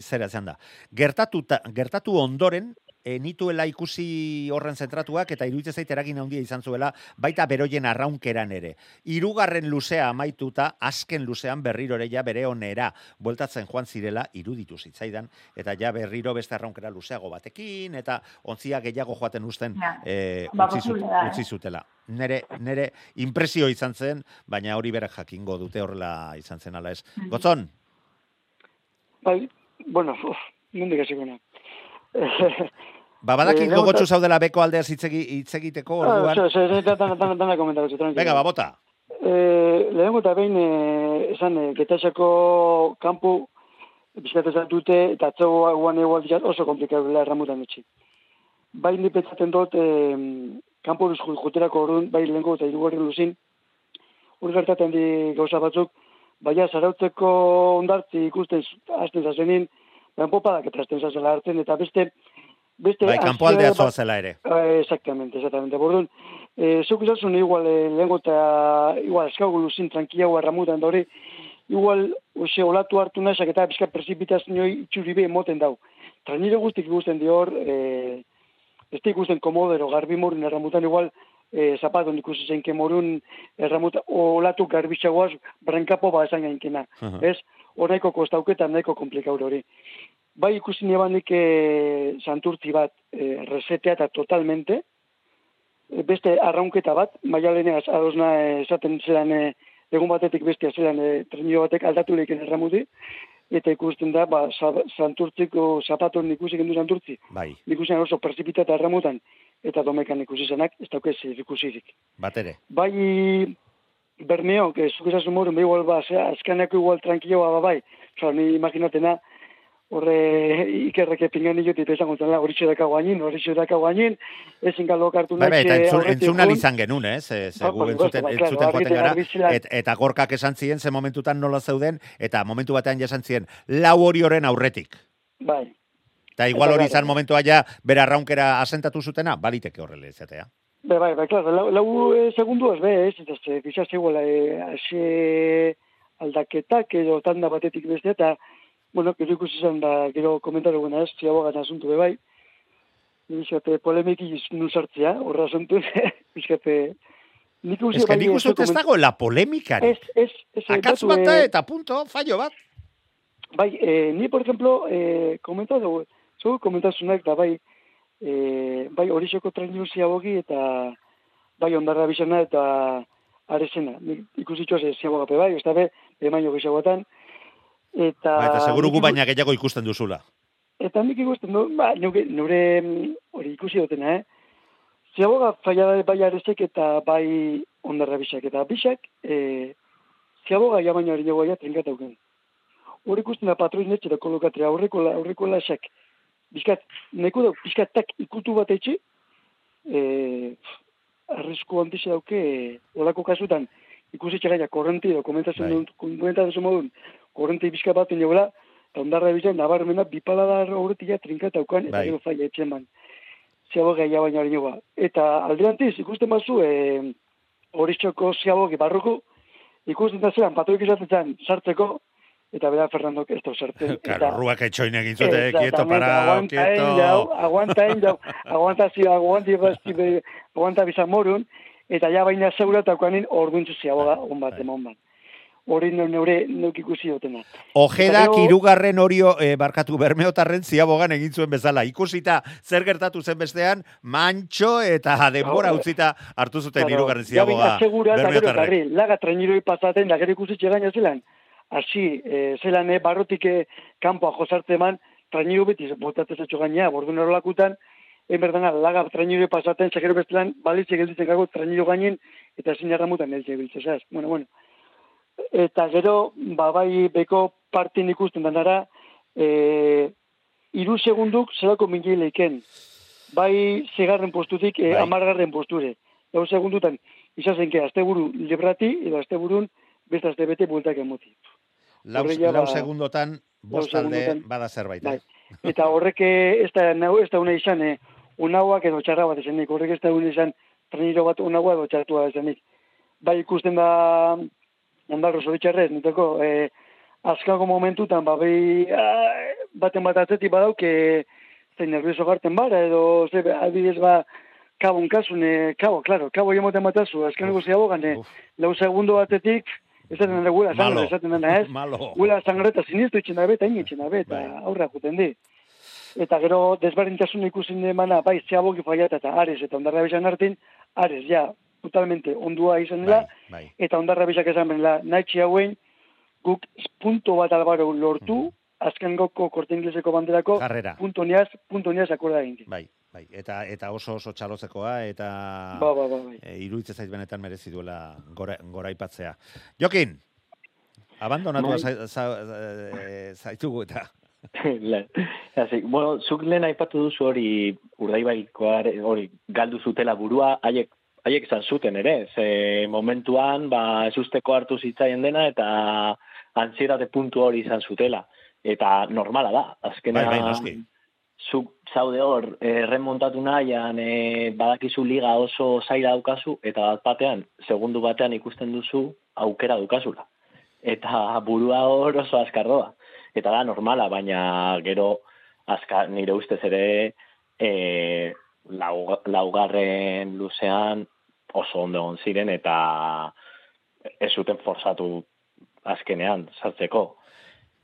zera zean da. Gertatu, gertatu ondoren, nituela ikusi horren zentratuak, eta iruditzen zait eragin handia izan zuela, baita beroien arraunkeran ere. Hirugarren luzea amaituta, azken luzean berriro ere ja bere onera, bueltatzen joan zirela, iruditu zitzaidan, eta ja berriro beste arraunkera luzeago batekin, eta ontzia gehiago joaten usten Ja. e, Ba, utzi, zut- eh? utzi zutela. Nere, nere impresio izan zen, baina hori berak jakingo dute horrela izan zen ala ez. Mhm. Gotzon, Bai, bueno, uf, nondik hasiko na. ba badakit Eh, gogotsu lehenengo- zaudela beko aldea hitz egi- hitz egiteko Ah, orduan. Venga, ba, bota. Eh, lehenengo eta behin, eh, esan, eh, getaxako kanpu, bizkatu dute, eta atzago guan egual dira oso komplikatu dela erramutan etxe. Bai, ni pentsatzen dut, eh, kanpo duz juterako orduan, bai lehenko eta irugarren luzin, hori gertatzen di gauza batzuk, baina zarautzeko ondartzi ikusten hasten zazenin, baina popadak eta hasten zazela hartzen, eta beste, beste... Bai, kanpoaldea zoazela ere. Eh, exactamente, exactamente. Bordun, eh, zuk izazun igual eh, lehengo eta igual eskagu luzin tranquilago erramutan da hori, igual ose, olatu hartu nahiak eta bizka precipitazio itxuri be moten dau. Tra nire guztik ikusten dior, eh, ez da ikusten komodero garbi morun erramutan igual eh, zapaton ikusi zen kemorun erramutan, olatu garbitxagoaz brankapo ba esan gainkena. Aha. Ez, hor nahiko kostauketan nahiko komplikaur hori. Bai ikusi nebanik e, santurtzi bat e, resetea eta totalmente, e, beste arraunketa bat, maialeneaz adosna esaten zelan e, egun batetik bestia zelan e, trenio batek aldatu lehiken erramuti, eta ikusten da, ba, sa- santurtziko zapaton ikusi gendu santurtzi, Bai, ikusi oso precipitata erramutan, eta domekan ikusi zenak, ez daukez ikusirik. Bat ere. bai Bermeo, que zuk esasun morun, bai igual ba, azkaneko igual tranquiloa ba bai. Osa, ni imaginatena, horre ikerreke pingan niotik esan gontzela, hori daka guainin, hori daka guainin, ezin galo kartu Bai, bai, eta eh, entzun, aurretik entzun egun. izan genuen, eh? Ze, Ah, gu por entzuten, bai, entzuten joaten gara, et, eta gorkak esan zien, ze momentutan nola zeuden, eta momentu batean jasan zien, lau hori horren aurretik. Bai, Eta igual hori izan momentua ja, bera arraunkera asentatu zutena, baliteke horrela izatea. Be, bai, bai, claro, lau, lau eh, segundu ez be, ez, ze, bizaz egoela, eh, ase aldaketak edo tanda batetik beste, eta, bueno, gero ikusi zen da, gero komentaro guna ez, ziabogan asuntu be bai, bizkate polemiki nuzartzea, horra asuntu, bizkate, nik uste que nik uste ez dago la polemikari. Ez, ez, ez, Akatz bat da eh, eta punto, fallo bat. Bai, eh, ni, por ejemplo, eh, komentatu, zu komentazunak da, bai, eh, bai, horixoko trainu ziabogi eta bai, ondarra bizena eta arezena. Nik ikusitxoaz ez ziabogape bai, ez da be, emaino gehiagotan. Eta, eta seguru gu baina gehiago ikusten duzula. Eta nik ikusten du, ba, nuke, nure mm, hori ikusi dutena, eh? Ziaboga faia bai arezek eta bai ondarra bisak. Eta bisak, eh, ziaboga ja baina hori nagoia trinkata uken. Hor ikusten da patroin etxe da kolokatria, aurreko, aurreko lasak. Bizkat, neko da, bizkatak ikutu bat etxe, eh, arrisku handixe dauke, eh, olako kasutan, ikusi txagaia korrenti edo komentatzen Bai. modun, korrenti bizka bat inoela, eta ondarra bizan, nabarmena, bipalada horretik ja trinkata ukan, eta Bai. gero faia etxen ban. Ziaboga ja baina hori nagoa. Eta alderantiz, ikusten bazu, eh, horiztxoko ziabogi barruko, ikusten da zelan, patroik izaten zen, sartzeko, eta bera Fernandok ez da sartzen. Karo, ruak etxoin egin zute, quieto, para, aguanta en jau, quieto. aguanta en jau, aguanta zi, be- aguanta bizamorun, eta ja baina zeura eta okanin orduntzu ziaboga, on bat, Bai. emon bat. Hori ne- neure neuk ikusi dutena. Ojeda Eta kirugarren horio eh, barkatu bermeotarren ziabogan egin zuen bezala. Ikusita zer gertatu zen bestean, mantxo eta denbora utzita hartu zuten Claro, baina ziaboga segura garri, laga trainiroi pasaten, da gero ikusi txegaina zelan, hasi, eh, zelan, eh, barrotik kanpoa josarte eman, trainiro beti botatzen zetxo gainea, bordun erolakutan, en berdana, laga trainiroi pasaten, segero bestelan, balitze gelditzen gago trainiro gainen, eta ezin jarramutan eltze biltze, zaz? Bueno, bueno. Eta gero, ba, bai, beko partin ikusten danara, eh, iru segunduk zelako mingi leiken. Bai, segarren postutik, eh, Bai. amargarren posture. Lau segundutan, izazenke, asteburu librati, edo asteburun, beste aste bete bueltak emoti. Lau, Horrela, lau ba, segundotan, bost lau alde segundotan. bada zerbait. Bai. eh? Eta horrek eh, ez da, nau, ez da una izan, eh, unauak edo txarra bat esanik, horrek ez da una izan, treniro bat unaua edo txartua esanik. Bai ikusten da, ondarro zoritxarrez, niteko, eh, azkago momentutan, ba, bai, baten bat atzetik badauk, eh, zein nervioso garten bara, edo, ze, adibidez, ba, kabon kasun, eh, kabo, claro, kabo jamoten batazu, azkeneko zeabogan, eh, Uf. lau segundo batetik, ez da nena gula Malo. sangre, esaten dena, ez? Malo. Gula sangre eta sinistu itxen dabe, eta initzen dabe, eta Bai. aurra juten di. Eta gero desberdintasun ikusin demana, bai, zeaboki faiat eta ares, eta ondarra bizan artin, ares, ja, totalmente ondua izan dela, Bai, bai. eta ondarra bizak esan benela, nahi hauen, guk punto bat albaro lortu, azken goko korte ingleseko banderako, Jarrera. punto niaz, punto niaz akorda egin. Bai, bai. Eta, eta oso oso txalotzekoa, eta Ba, ba, ba, bai. e, iruditzen zait benetan merezi duela gora, goraipatzea. Jokin, abandonatua Bai. za- eh, zaitugu eta Hasi, bueno, zuk lehen aipatu duzu hori urdaibaikoa hori galdu zutela burua, haiek haiek izan zuten ere, ze momentuan ba ezusteko hartu zitzaien dena eta antsietate puntu hori izan zutela. Eta normala da, azkenean Bai, bai, zuk zaude hor eh, remontatu nahian eh, badakizu liga oso zaila daukazu eta bat batean, segundu batean ikusten duzu aukera daukazula. Eta burua hor oso azkarroa. Eta da normala, baina gero azkar, nire ustez ere e, lau, laugarren luzean oso ondo egon ziren eta ez zuten forzatu azkenean sartzeko.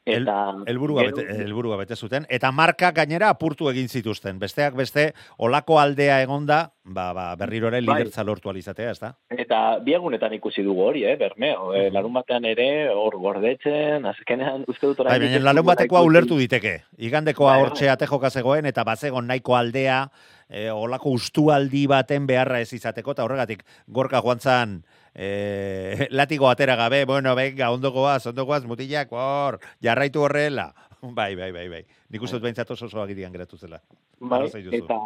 El- Eta helburua gero- bete, helburua bete zuten eta marka gainera apurtu egin zituzten. Besteak beste olako aldea egonda, ba, ba berriro ere Bai. lortu alizatea, ezta? Eta biegunetan ikusi dugu hori, eh, bermeo. E, larun batean ere, hor gordetzen, azkenean uste dut Bai, baina ez larun batekoa ulertu diteke. Igandekoa Bai, bai. hortxe atejoka zegoen eta bazegon nahiko aldea e, olako ustualdi baten beharra ez izateko eta horregatik gorka joan zan e, latigo atera gabe, bueno, venga, ondokoaz, ondokoaz, mutilak, hor, jarraitu horrela. Bai, bai, bai, bai. Nik uste dut behintzat oso oso agirian geratu zela. Bai, eta,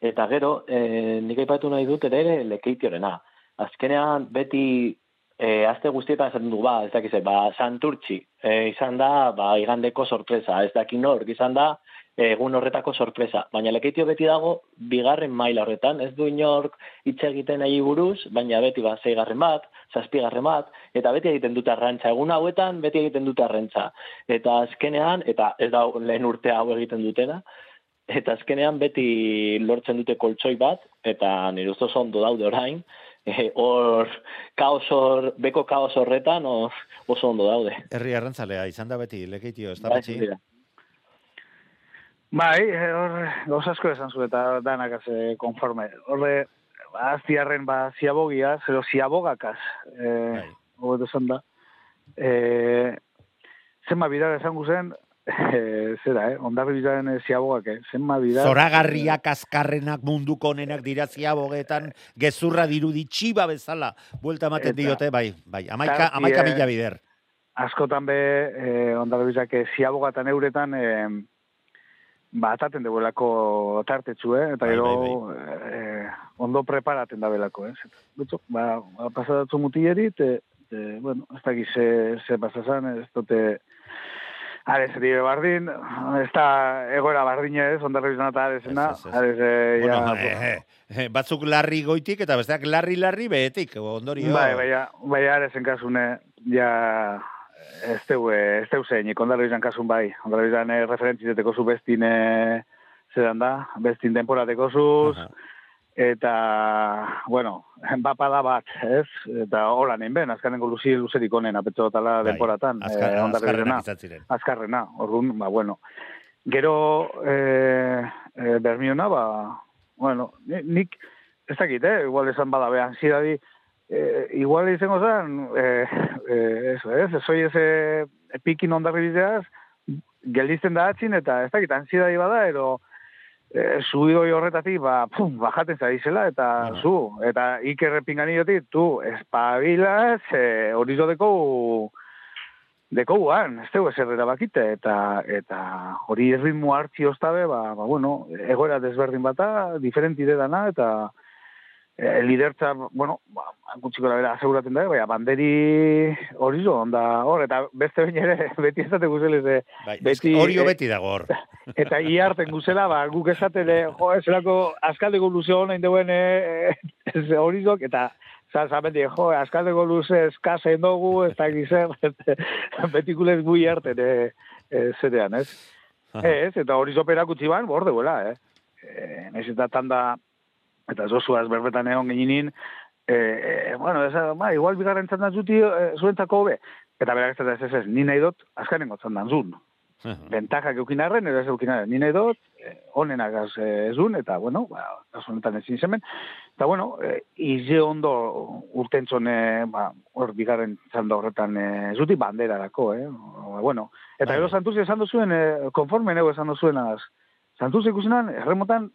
eta gero, e, nik aipatu nahi dut ere lekeitiorena. Azkenean beti e, azte guztietan esaten du, ba, ez dakize, ba, santurtxi e, izan da, ba, igandeko sorpresa, ez dakin nork izan da, egun horretako sorpresa. Baina lekeitio beti dago bigarren maila horretan, ez du inork hitz egiten nahi buruz, baina beti ba, zeigarren bat, zazpigarren bat, eta beti egiten dute arrantza. Egun hauetan beti egiten dute arrantza. Eta azkenean, eta ez da lehen urte hau egiten dutena, eta azkenean beti lortzen dute koltsoi bat, eta nire ustez ondo daude orain, eh, hor kaos hor, beko kaos horretan o- oso ondo daude. Herri arrantzalea, izan da beti, lekeitio, ez da Bai, betxi? dira. Bai, eh, hor, gauz asko esan zu eta danak az konforme. Horre, aztiarren ba ziabogia, zero ziabogakaz, eh, Bai. hobeto esan da. Eh, zenba bidar esango zen, eh, zera, eh, ondarri bidaren eh, ziabogak, eh, zenba bidar. Zoragarriak azkarrenak munduko onenak dira ziabogetan, gezurra dirudi txiba bezala, buelta ematen diote, bai, bai, amaika, amaika mila bider. askotan be, eh, ondarri bizak ziabogatan euretan, eh, ba, ataten deuelako tartetxu, eh? eta Bai, gero eh, ondo preparaten da belako, eh? Betxo, ba, pasadatzu mutileri, te, te, bueno, ez da gize, ze pasazan, ez dute, Ares, ere bardin, ez da egoera bardina ez, ondarri bizan eta aresena, Ez, ez, ez. ares, eh, Bueno, ja, eh, eh, batzuk larri goitik eta besteak larri larri behetik, ondorio. Bai, bai, bai, aresen kasune, ja, ez teu, ez teu zeinik, ondarri izan kasun bai, ondarri izan eh, referentzizeteko zu bestin, eh, zeran da, bestin temporateko zuz, Aha. Eta, bueno, bapada bat, ez? Eta hola nein ben, azkanengo luzi luzerik onen, apetxo tala Bai, denporatan, azkar, eh, ondarri azkarrenak izana. izan ziren. azkarrena, orduan, ba, bueno. Gero, eh, eh, bermiona, ba, bueno, ni- nik, ez dakit, eh, igual esan bada behan, zidadi, eh, igual izango zen, eh, eh, eso, ez, ez, ez, eh, pikin ondarri bideaz, geldizten da atzin, eta ez dakit, ansiedadi bada, ero, eh, subidoi horretatik, ba, pum, bajaten zaizela, eta Bueno. zu, eta ikerre pinganiotik, tu, espabilaz, eh, hori deko dekouan, ez dugu ezer erabakite, eta, eta hori ritmo hartzi oztabe, ba, ba, bueno, egoera desberdin bata, diferenti dana, eta e, lidertza, bueno, ba, gutxiko da bera aseguraten da, baina banderi hori zo, onda hor, eta beste behin ere, beti esate guzelez, e, Bai, Beti, eh, beti dago hor. eta iarten guzela, ba, guk esaten, e, jo, eselako askaldeko luze honain deuen e, e, hori eta Zan, zan, beti, jo, askaldeko luze eskazen dugu, ez da gizer, betikulez bui harten, e, e, zerean, ez? Aha. Ez, eta hori zopera gutxi ban, bor deuela, eh? E, Naiz eta tanda, eta zozuaz berbetan egon geninin, e, e, bueno, ez, ba, igual bigarren txandan zuti e, zuentzako hobe. Eta berak ez ez, ez, ni nahi dut, azkanengo txandan zun. Bentajak eukin arren, edo ez eukin arren, ni nahi dut, eh, honenak az zun, eta, bueno, ba, honetan ezin zemen. Eta, bueno, e, ize ondo urtentzone, ba, hor bigarren txanda horretan e, zuti banderarako, eh? Ba, bueno, eta gero bai. Santuz esan duzuen, e, konforme nego esan duzuen, az, Santuz ikusenan, erremotan,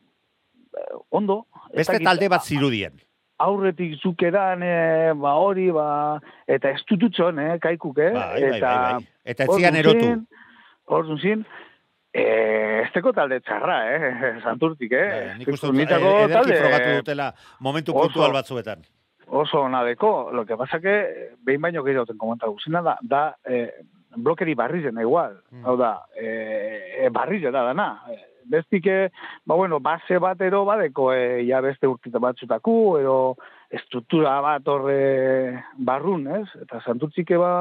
ondo. ez Beste talde bat zirudien. aurretik zukeran, e, ba hori, ba, eta ez tututxon, eh, kaikuk, eh? Bai, bai, eta, bai, bai. Eta etzian erotu. Hor zin, eh, ez teko talde txarra, eh, santurtik, eh? Bai, Nik uste dut, eh, ederki talde frogatu dutela momentu oso. puntual batzuetan. Oso ona deko, lo que pasa que, behin baino gehiago ten komenta guzina da, da, eh, blokeri barrizena igual, Mm. hau da, eh, barrizena dana, eh, bestike, ba bueno, base bat ero badeko, eh, ja beste urtita batzutaku, ero estruktura bat horre barrun, ez? Eta santurtzike ba,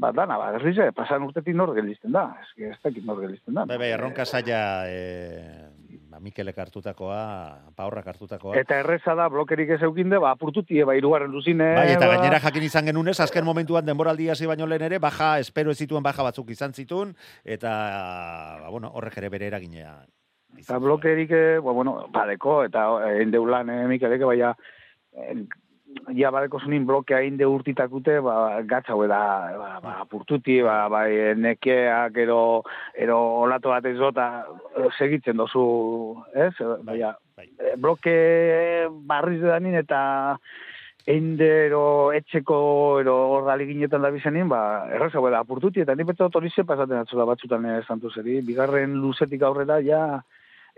ba dana, ba, berrize, pasan urtetik nor gelizten da, ez, ez dakit nor gelizten da. Bai, bai, erronka eh, ba, Mikelek hartutakoa, Paurrak hartutakoa. Eta erreza da, blokerik ez eukinde, ba, apurtutie, ba, irugarren duzine, Bai, eta ba, gainera jakin izan genunez, azken momentuan denboraldi hasi baino lehen ere, baja, espero ez zituen baja batzuk izan zitun, eta, ba, bueno, horrek ere bere eraginea. Eta blokerik, eh, ba, bueno, badeko, eta eh, endeulan, eh, Mikeleke, baina, eh, ja badeko zunin blokea inde urtitakute, ba, gatzau da, ba, ba, apurtuti, ba, bai, nekeak, ero, ero olato bat ez dota, segitzen dozu, ez? Baina, bai. eh, bloke barriz danin eta einde ero etxeko ero ordali ginetan da bizenin, ba, erraza da apurtuti, eta ni betza hori pasaten atzula batzutan eh, santuzeri, bigarren luzetik aurrera, ja,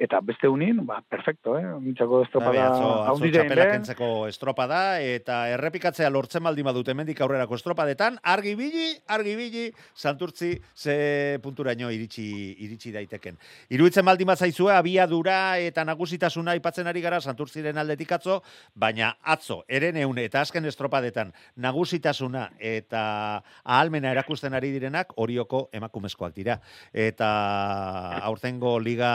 eta beste unin, ba, perfecto, eh? Mintzako estropada atzo, atzo kentzeko estropada, eta errepikatzea lortzen baldin badut hemendik aurrerako estropadetan, argi bili, argi bili, santurtzi ze punturaino iritsi, iritsi daiteken. Iruitzen baldin bat zaizue, abiadura eta nagusitasuna aipatzen ari gara santurtziren aldetik atzo, baina atzo, eren eun eta azken estropadetan nagusitasuna eta ahalmena erakusten ari direnak orioko emakumezkoak dira. Eta aurtengo liga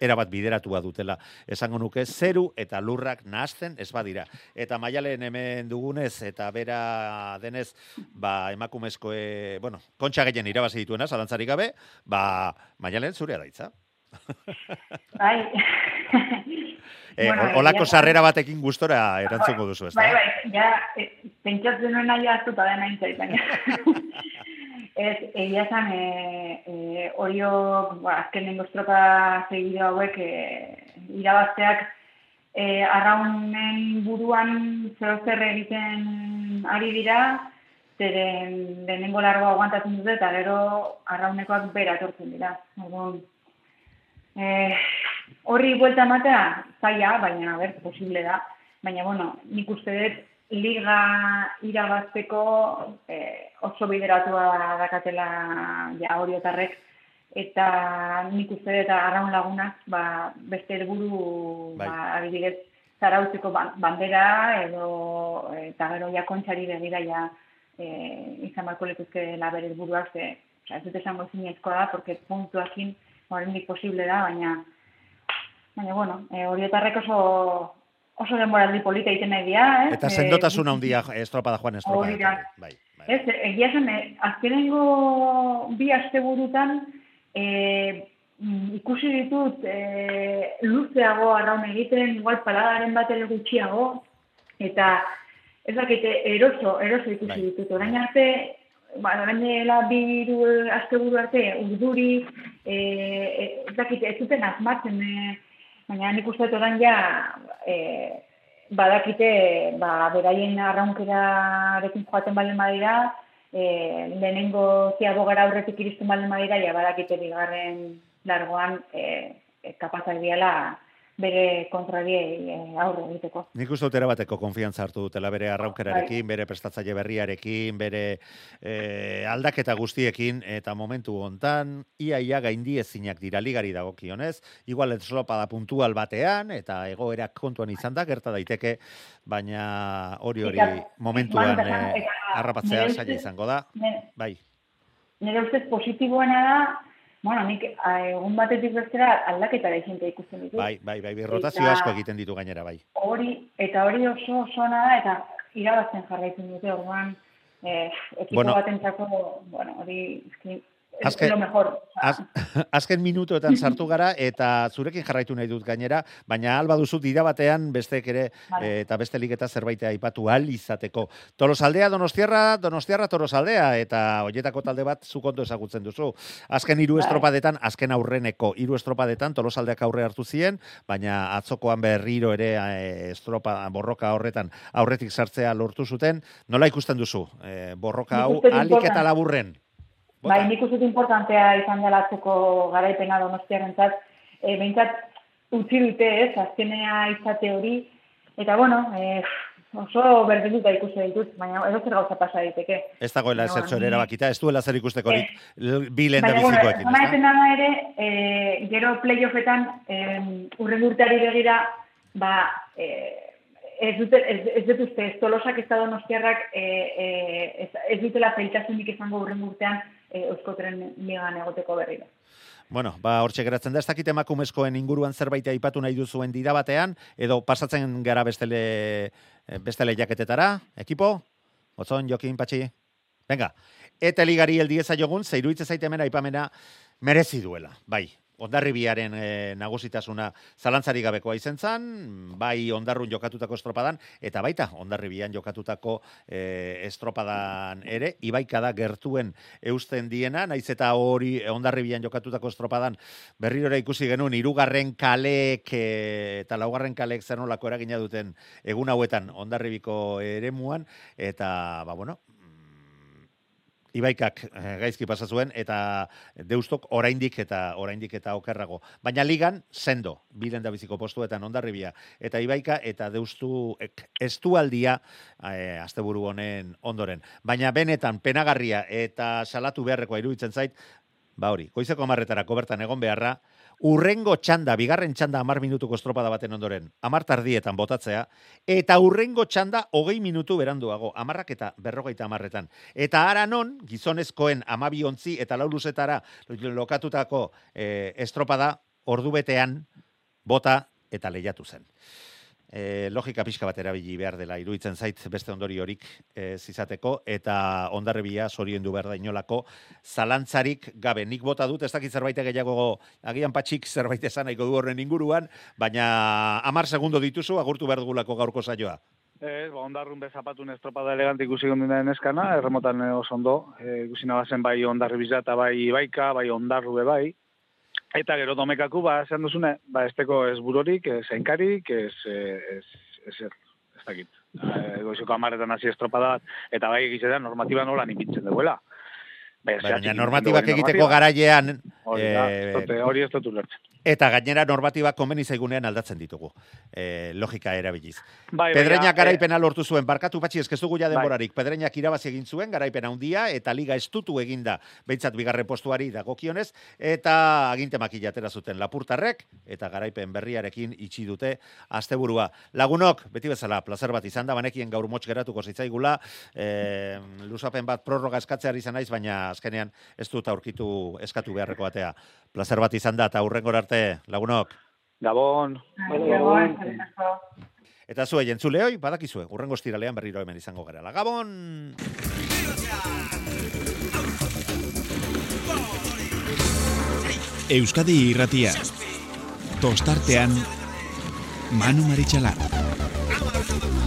erabat bideratua dutela. Esango nuke, zeru eta lurrak nahazten ez badira. Eta maialen hemen dugunez, eta bera denez, ba, emakumezkoe, bueno, kontxa gehien irabazi dituena, zalantzarik gabe, ba, maialen zurea daitza. Bai. E, Bueno, olako egia- sarrera batekin gustora erantzungo duzu, ez Bai, bai, ja, eh, pentsatzen nuen nahi hartuta dena intzait, baina. Ez, egia esan, e, e, oriok, ba, azkenengo estropa segido hauek, e, irabazteak, e, arraunen buruan zer zer egiten ari dira, zeren lehenengo largo aguantatzen dute, eta gero arraunekoak bera etortzen dira. Orduan, e, horri buelta ematea, zaila, baina, a ber, posible da. Baina, bueno, nik uste dut, liga irabazteko eh, oso bideratua dakatela ja oriotarrek, eta nik uste dut arraun lagunak, ba, beste helburu Bai. ba, adibidez, zarautzeko ba- bandera, edo, eta gero ja kontxari begira ja eh, izan barko letuzke labere helburuak, ze, ez dut esango zinezkoa da, porque puntuakin oraindik posible da, baina baina bueno, e, oriotarrek oso oso denboraldi polita egiten nahi dira, eh? Eta Eh, sendotasuna handia estropada joan estropada. Hori da. Bai, bai. Ez, egia zen, eh, azkenengo bi asteburutan eh, mm, ikusi ditut eh, luzeago arraun egiten, igual paladaren bat ere gutxiago, eta ez dakite eroso, eroso ikusi Bai. ditut. Orain arte, ba, orain dela bi hiru asteburu arte urduri, eh, ez dakite, ez zuten asmatzen, eh, baina nik uste dut orain ja, eh, badakite, ba, beraien arraunkerarekin joaten balen badira, e, lehenengo ziago gara aurretik iristen balen badira, ja badakite bigarren largoan e, e, kapazak diala bere kontrariei e, aurre egiteko. Nik uste dut erabateko konfiantza hartu dutela bere arraunkerarekin, Bai. bere prestatzaile berriarekin, bere eh, aldaketa guztiekin, eta momentu hontan ia-ia gaindi ezinak dira ligari dagokionez, igual eslopa da puntual batean, eta egoerak kontuan izan da, gerta daiteke, baina hori hori momentuan Eta- eh, eta- harrapatzea nire zaila ustez- izango da, Ne- bai. Nire ustez positiboena da, bueno, nik egun batetik bestera aldaketa da izente ikusten ditut. Bai, bai, bai, rotazio Eta- asko egiten ditu gainera, bai. Hori, eta hori oso oso da, eta irabazten jarraitzen dute, orduan, eh, ekipo Bueno. batentzako, bueno, hori, Azken- lo mejor. Az, azken minutuetan sartu gara eta zurekin jarraitu nahi dut gainera, baina alba duzu dira batean bestek ere Vale. eh, eta beste ligeta zerbait aipatu ahal izateko. Tolosaldea, Donostiarra, Donostiarra, Tolosaldea eta hoietako talde bat zuk ondo ezagutzen duzu. Azken hiru Bai. estropadetan, azken aurreneko hiru estropadetan Tolosaldeak aurre hartu zien, baina atzokoan berriro ere eh, estropa borroka horretan aurretik sartzea lortu zuten. Nola ikusten duzu? Eh, borroka hau alik eta laburren. Bota. Bai, nik uste importantea izan dela atzoko garaipena donostiarentzat, e, behintzat utzi dute ez, azkenea izate hori, eta bueno, e, oso berdinduta ikusi ditut, baina edo zer gauza pasa daiteke. Ez dagoela Baina, ere bueno, erabakita, ez duela zer ikustekorik bi lehen da Baina, bueno, bizikoekin, ezta? eten dana ere, e, gero playoffetan, e, urren urteari begira, ba, e, ez dute, ez, ez dut uste, ez tolosak ez da donostiarrak e, e, ez, ez dutela zailtasunik izango urren urtean e, euskotren ligan egoteko berriro. Bueno, ba, hortxe geratzen da, ez dakit emakumezkoen inguruan zerbait aipatu nahi duzuen dira batean, edo pasatzen gara bestele, bestele jaketetara, ekipo? Otzon, Jokin, Patxi? Venga, eta ligari eldieza jogun, zeiruitze zaite hemen aipamena merezi duela, bai. Ondarribiaren e, nagusitasuna zalantzari gabekoa izen zan, bai ondarrun jokatutako estropadan, eta baita ondarribian jokatutako e, estropadan ere, ibaikada gertuen eusten diena, naiz eta hori ondarribian jokatutako estropadan berriro ere ikusi genuen hirugarren kalek e, eta laugarren kalek zer nolako eragina duten egun hauetan ondarribiko eremuan, eta, ba, bueno, Ibaikak eh, gaizki pasa zuen eta Deustok oraindik eta oraindik eta okerrago. Baina ligan sendo, bilen da biziko postuetan ondarribia eta Ibaika eta Deustu estualdia eh, asteburu honen ondoren. Baina benetan penagarria eta salatu beharrekoa iruditzen zait, ba hori, goizeko amarretarako bertan egon beharra, urrengo txanda, bigarren txanda amar minutuko estropada baten ondoren, amar tardietan botatzea, eta urrengo txanda hogei minutu beranduago, amarrak eta berrogeita amarretan. Eta ara non, gizonezkoen amabi ontzi eta lauluzetara lokatutako eh, estropada ordubetean bota eta lehiatu zen. E, logika pixka bat erabili behar dela iruditzen zait beste ondori horik ez izateko eta ondarribia zorien du behar da inolako zalantzarik gabe. Nik bota dut, ez dakit zerbait gehiago agian patxik zerbait esan nahiko du horren inguruan, baina amar segundo dituzu agurtu behar dugulako gaurko saioa. Ez, ba, ondarrun bezapatun estropada elegante ikusi gondinen eskana, erremotan oso ondo, e, ikusi nabazen bai ondarri biza eta bai baika, bai ondarru be bai. Eta gero domekaku, ba, esan duzune, ba, esteko ez burorik, ez enkarik, ez, ez, ez, ez, ez dakit. E, goizeko amaretan hasi estropada eta bai egizetan normatiba nola ipintzen duela. Bai, Baina normatibak egiteko garailean Hori, da, eh, hori ez dut ulertzen. eta gainera normatibak komeni zaigunean aldatzen ditugu. E, logika erabiliz. Bai, Pedreinak baina, garaipena lortu zuen, barkatu patxi ez dugu ja denborarik. Pedreinak irabazi egin zuen, garaipena handia eta liga estutu eginda, behintzat bigarren postuari dagokionez, eta aginte makillatera zuten lapurtarrek, eta garaipen berriarekin itxi dute asteburua. Lagunok, beti bezala, plazer bat izan da, banekien gaur motx geratuko zitzaigula, e, lusapen bat prorroga eskatzeari izan naiz, baina azkenean ez dut aurkitu eskatu beharreko batea. Plazer bat izan da, eta hurrengor arte, lagunok. Gabon. Eta zuei entzuleoi, badakizue, urrengo estiralean berriro hemen izango gara. Gabon! Euskadi irratia. Tostartean Manu Maritxalar.